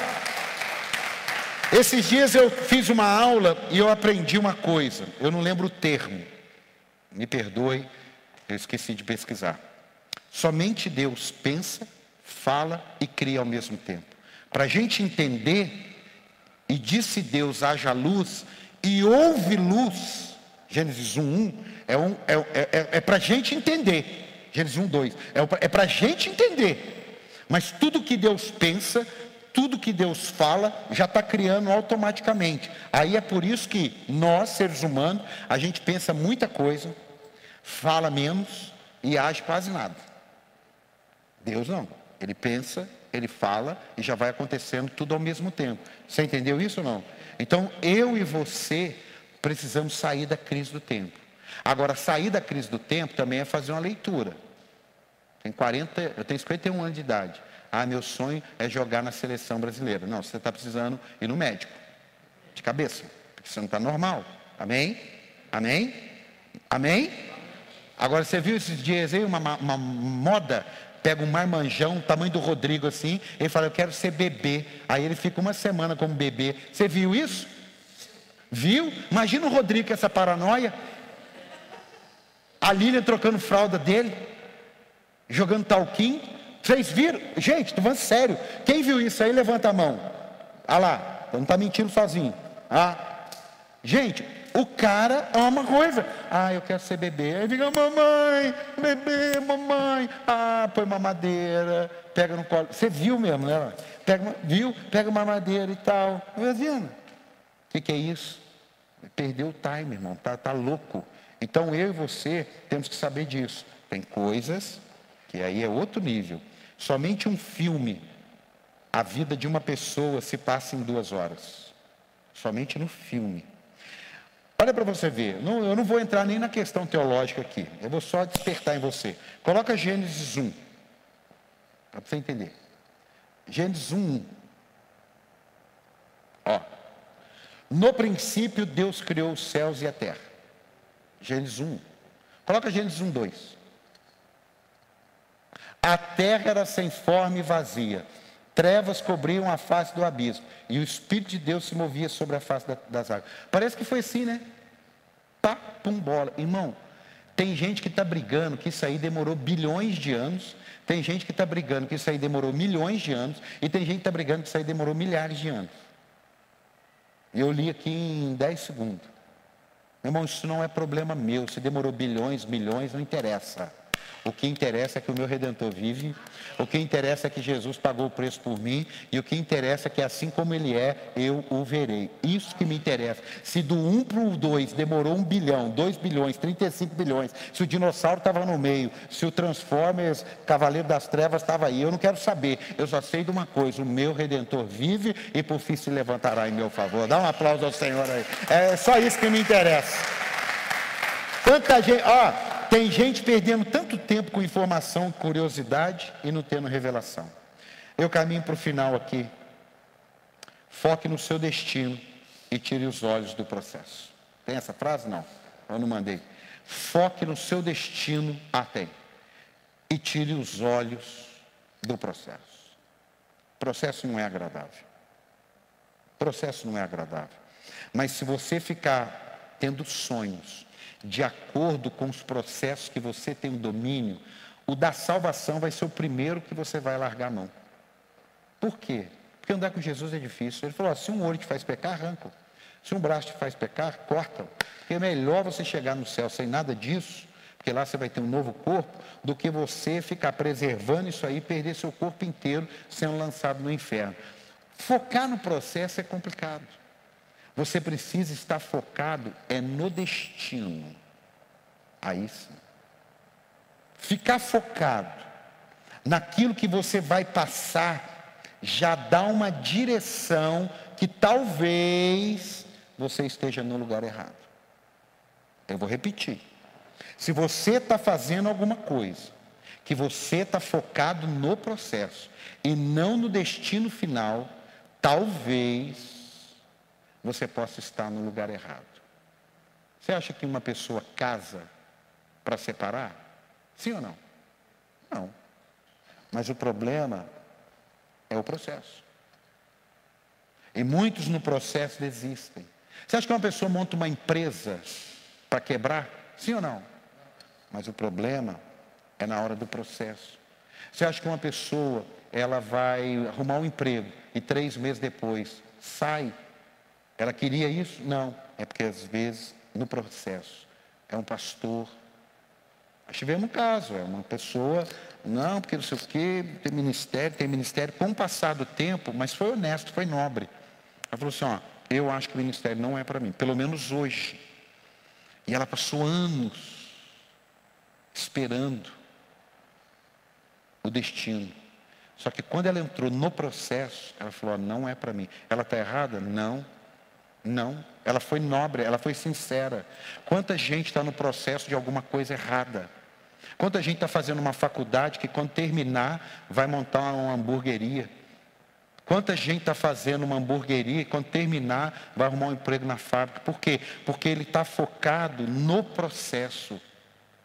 Esses dias eu fiz uma aula e eu aprendi uma coisa. Eu não lembro o termo. Me perdoe eu esqueci de pesquisar. Somente Deus pensa, fala e cria ao mesmo tempo. Para a gente entender, e disse Deus: haja luz, e houve luz. Gênesis 1, 1 é, um, é, é, é, é para a gente entender. Gênesis 1, 2 é, é para a gente entender. Mas tudo que Deus pensa, tudo que Deus fala, já está criando automaticamente. Aí é por isso que nós, seres humanos, a gente pensa muita coisa, fala menos e age quase nada. Deus não. Ele pensa, ele fala e já vai acontecendo tudo ao mesmo tempo. Você entendeu isso ou não? Então eu e você precisamos sair da crise do tempo. Agora, sair da crise do tempo também é fazer uma leitura. Tem 40, eu tenho 51 anos de idade. Ah, meu sonho é jogar na seleção brasileira. Não, você está precisando ir no médico. De cabeça. Porque você não está normal. Amém? Amém? Amém? Agora, você viu esses dias aí uma, uma moda? Pega um marmanjão, tamanho do Rodrigo assim, ele fala, eu quero ser bebê. Aí ele fica uma semana como bebê. Você viu isso? Viu? Imagina o Rodrigo com essa paranoia. A Lília trocando fralda dele, jogando talquim. Vocês viram? Gente, estou falando sério. Quem viu isso aí, levanta a mão. Ah lá, não está mentindo sozinho. Ah. Gente, o cara é uma coisa. Ah, eu quero ser bebê. Aí fica, mamãe, bebê, mamãe. Ah, põe mamadeira, pega no colo. Você viu mesmo, né? Pega, viu? Pega mamadeira e tal. Imagina. O que, que é isso? Perdeu o time, irmão. Tá, tá louco. Então eu e você temos que saber disso. Tem coisas que aí é outro nível. Somente um filme, a vida de uma pessoa se passa em duas horas. Somente no filme. Olha para você ver, não, eu não vou entrar nem na questão teológica aqui, eu vou só despertar em você. Coloca Gênesis 1, para você entender. Gênesis 1, 1. Ó, no princípio Deus criou os céus e a terra. Gênesis 1. Coloca Gênesis 1, 2. A terra era sem forma e vazia. Trevas cobriam a face do abismo. E o Espírito de Deus se movia sobre a face das águas. Parece que foi assim, né? Pá, pum, bola. Irmão, tem gente que está brigando que isso aí demorou bilhões de anos. Tem gente que está brigando que isso aí demorou milhões de anos. E tem gente que está brigando que isso aí demorou milhares de anos. Eu li aqui em 10 segundos. Irmão, isso não é problema meu. Se demorou bilhões, milhões, não interessa. O que interessa é que o meu redentor vive, o que interessa é que Jesus pagou o preço por mim, e o que interessa é que assim como ele é, eu o verei. Isso que me interessa. Se do 1 para o 2 demorou 1 bilhão, 2 bilhões, 35 bilhões, se o dinossauro estava no meio, se o Transformers, Cavaleiro das Trevas estava aí, eu não quero saber. Eu só sei de uma coisa: o meu redentor vive e por fim se levantará em meu favor. Dá um aplauso ao Senhor aí. É só isso que me interessa. Tanta gente, ó. Tem gente perdendo tanto tempo com informação, curiosidade e não tendo revelação. Eu caminho para o final aqui. Foque no seu destino e tire os olhos do processo. Tem essa frase? Não. Eu não mandei. Foque no seu destino. Ah, tem. E tire os olhos do processo. Processo não é agradável. Processo não é agradável. Mas se você ficar tendo sonhos de acordo com os processos que você tem o domínio, o da salvação vai ser o primeiro que você vai largar a mão. Por quê? Porque andar com Jesus é difícil. Ele falou: se um olho te faz pecar, arranca. Se um braço te faz pecar, corta. Porque é melhor você chegar no céu sem nada disso, porque lá você vai ter um novo corpo, do que você ficar preservando isso aí e perder seu corpo inteiro sendo lançado no inferno. Focar no processo é complicado. Você precisa estar focado é no destino. Aí sim. Ficar focado naquilo que você vai passar já dá uma direção que talvez você esteja no lugar errado. Eu vou repetir. Se você está fazendo alguma coisa, que você está focado no processo e não no destino final, talvez você possa estar no lugar errado. Você acha que uma pessoa casa para separar? Sim ou não? Não. Mas o problema é o processo. E muitos no processo desistem. Você acha que uma pessoa monta uma empresa para quebrar? Sim ou não? Mas o problema é na hora do processo. Você acha que uma pessoa ela vai arrumar um emprego e três meses depois sai ela queria isso? Não. É porque às vezes, no processo, é um pastor. Nós tivemos um caso, é uma pessoa, não, porque não sei o quê, tem ministério, tem ministério. Com o passar do tempo, mas foi honesto, foi nobre. Ela falou assim: ó, eu acho que o ministério não é para mim, pelo menos hoje. E ela passou anos esperando o destino. Só que quando ela entrou no processo, ela falou: não é para mim. Ela está errada? Não. Não, ela foi nobre, ela foi sincera. Quanta gente está no processo de alguma coisa errada? Quanta gente está fazendo uma faculdade que quando terminar vai montar uma hamburgueria? Quanta gente está fazendo uma hamburgueria e quando terminar vai arrumar um emprego na fábrica? Por quê? Porque ele está focado no processo.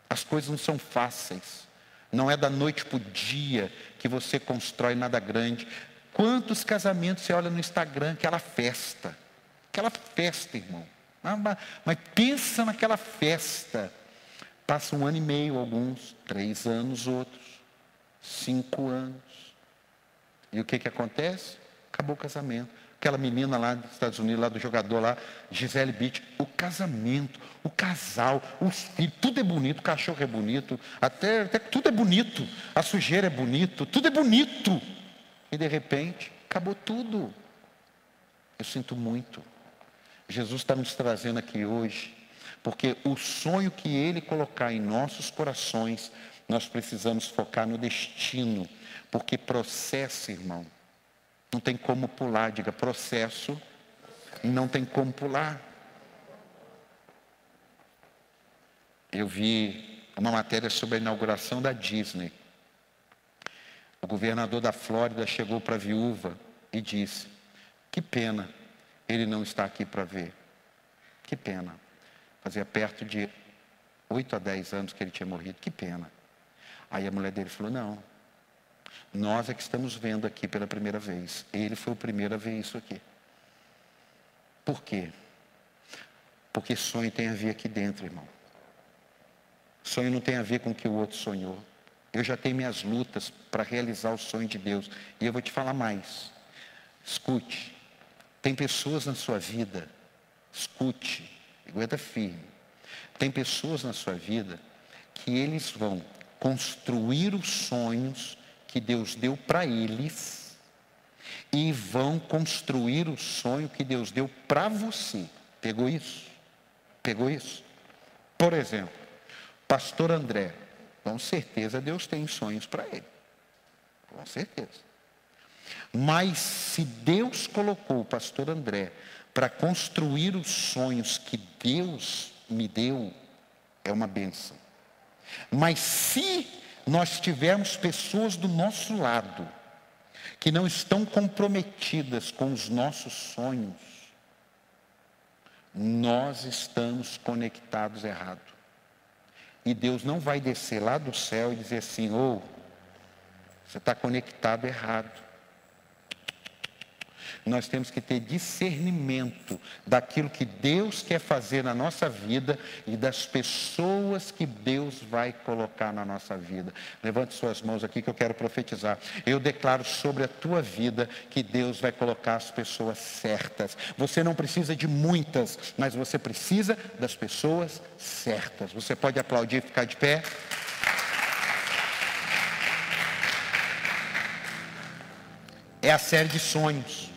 As coisas não são fáceis. Não é da noite para o dia que você constrói nada grande. Quantos casamentos você olha no Instagram, aquela festa? Aquela festa, irmão. Mas, mas pensa naquela festa. Passa um ano e meio, alguns, três anos, outros, cinco anos. E o que, que acontece? Acabou o casamento. Aquela menina lá dos Estados Unidos, lá do jogador lá, Gisele Beach, o casamento, o casal, os filhos, tudo é bonito, o cachorro é bonito, até, até tudo é bonito, a sujeira é bonito, tudo é bonito. E de repente, acabou tudo. Eu sinto muito. Jesus está nos trazendo aqui hoje, porque o sonho que Ele colocar em nossos corações, nós precisamos focar no destino, porque processo, irmão, não tem como pular, diga processo, não tem como pular. Eu vi uma matéria sobre a inauguração da Disney. O governador da Flórida chegou para a viúva e disse: Que pena ele não está aqui para ver. Que pena. Fazia perto de 8 a 10 anos que ele tinha morrido. Que pena. Aí a mulher dele falou: Não, nós é que estamos vendo aqui pela primeira vez. Ele foi o primeiro a ver isso aqui. Por quê? Porque sonho tem a ver aqui dentro, irmão. Sonho não tem a ver com o que o outro sonhou. Eu já tenho minhas lutas para realizar o sonho de Deus. E eu vou te falar mais. Escute. Tem pessoas na sua vida, escute, aguenta firme. Tem pessoas na sua vida que eles vão construir os sonhos que Deus deu para eles e vão construir o sonho que Deus deu para você. Pegou isso? Pegou isso? Por exemplo, pastor André, com certeza Deus tem sonhos para ele. Com certeza. Mas se Deus colocou o pastor André para construir os sonhos que Deus me deu, é uma benção. Mas se nós tivermos pessoas do nosso lado que não estão comprometidas com os nossos sonhos, nós estamos conectados errado. E Deus não vai descer lá do céu e dizer assim, ou oh, você está conectado errado. Nós temos que ter discernimento daquilo que Deus quer fazer na nossa vida e das pessoas que Deus vai colocar na nossa vida. Levante suas mãos aqui que eu quero profetizar. Eu declaro sobre a tua vida que Deus vai colocar as pessoas certas. Você não precisa de muitas, mas você precisa das pessoas certas. Você pode aplaudir e ficar de pé? É a série de sonhos.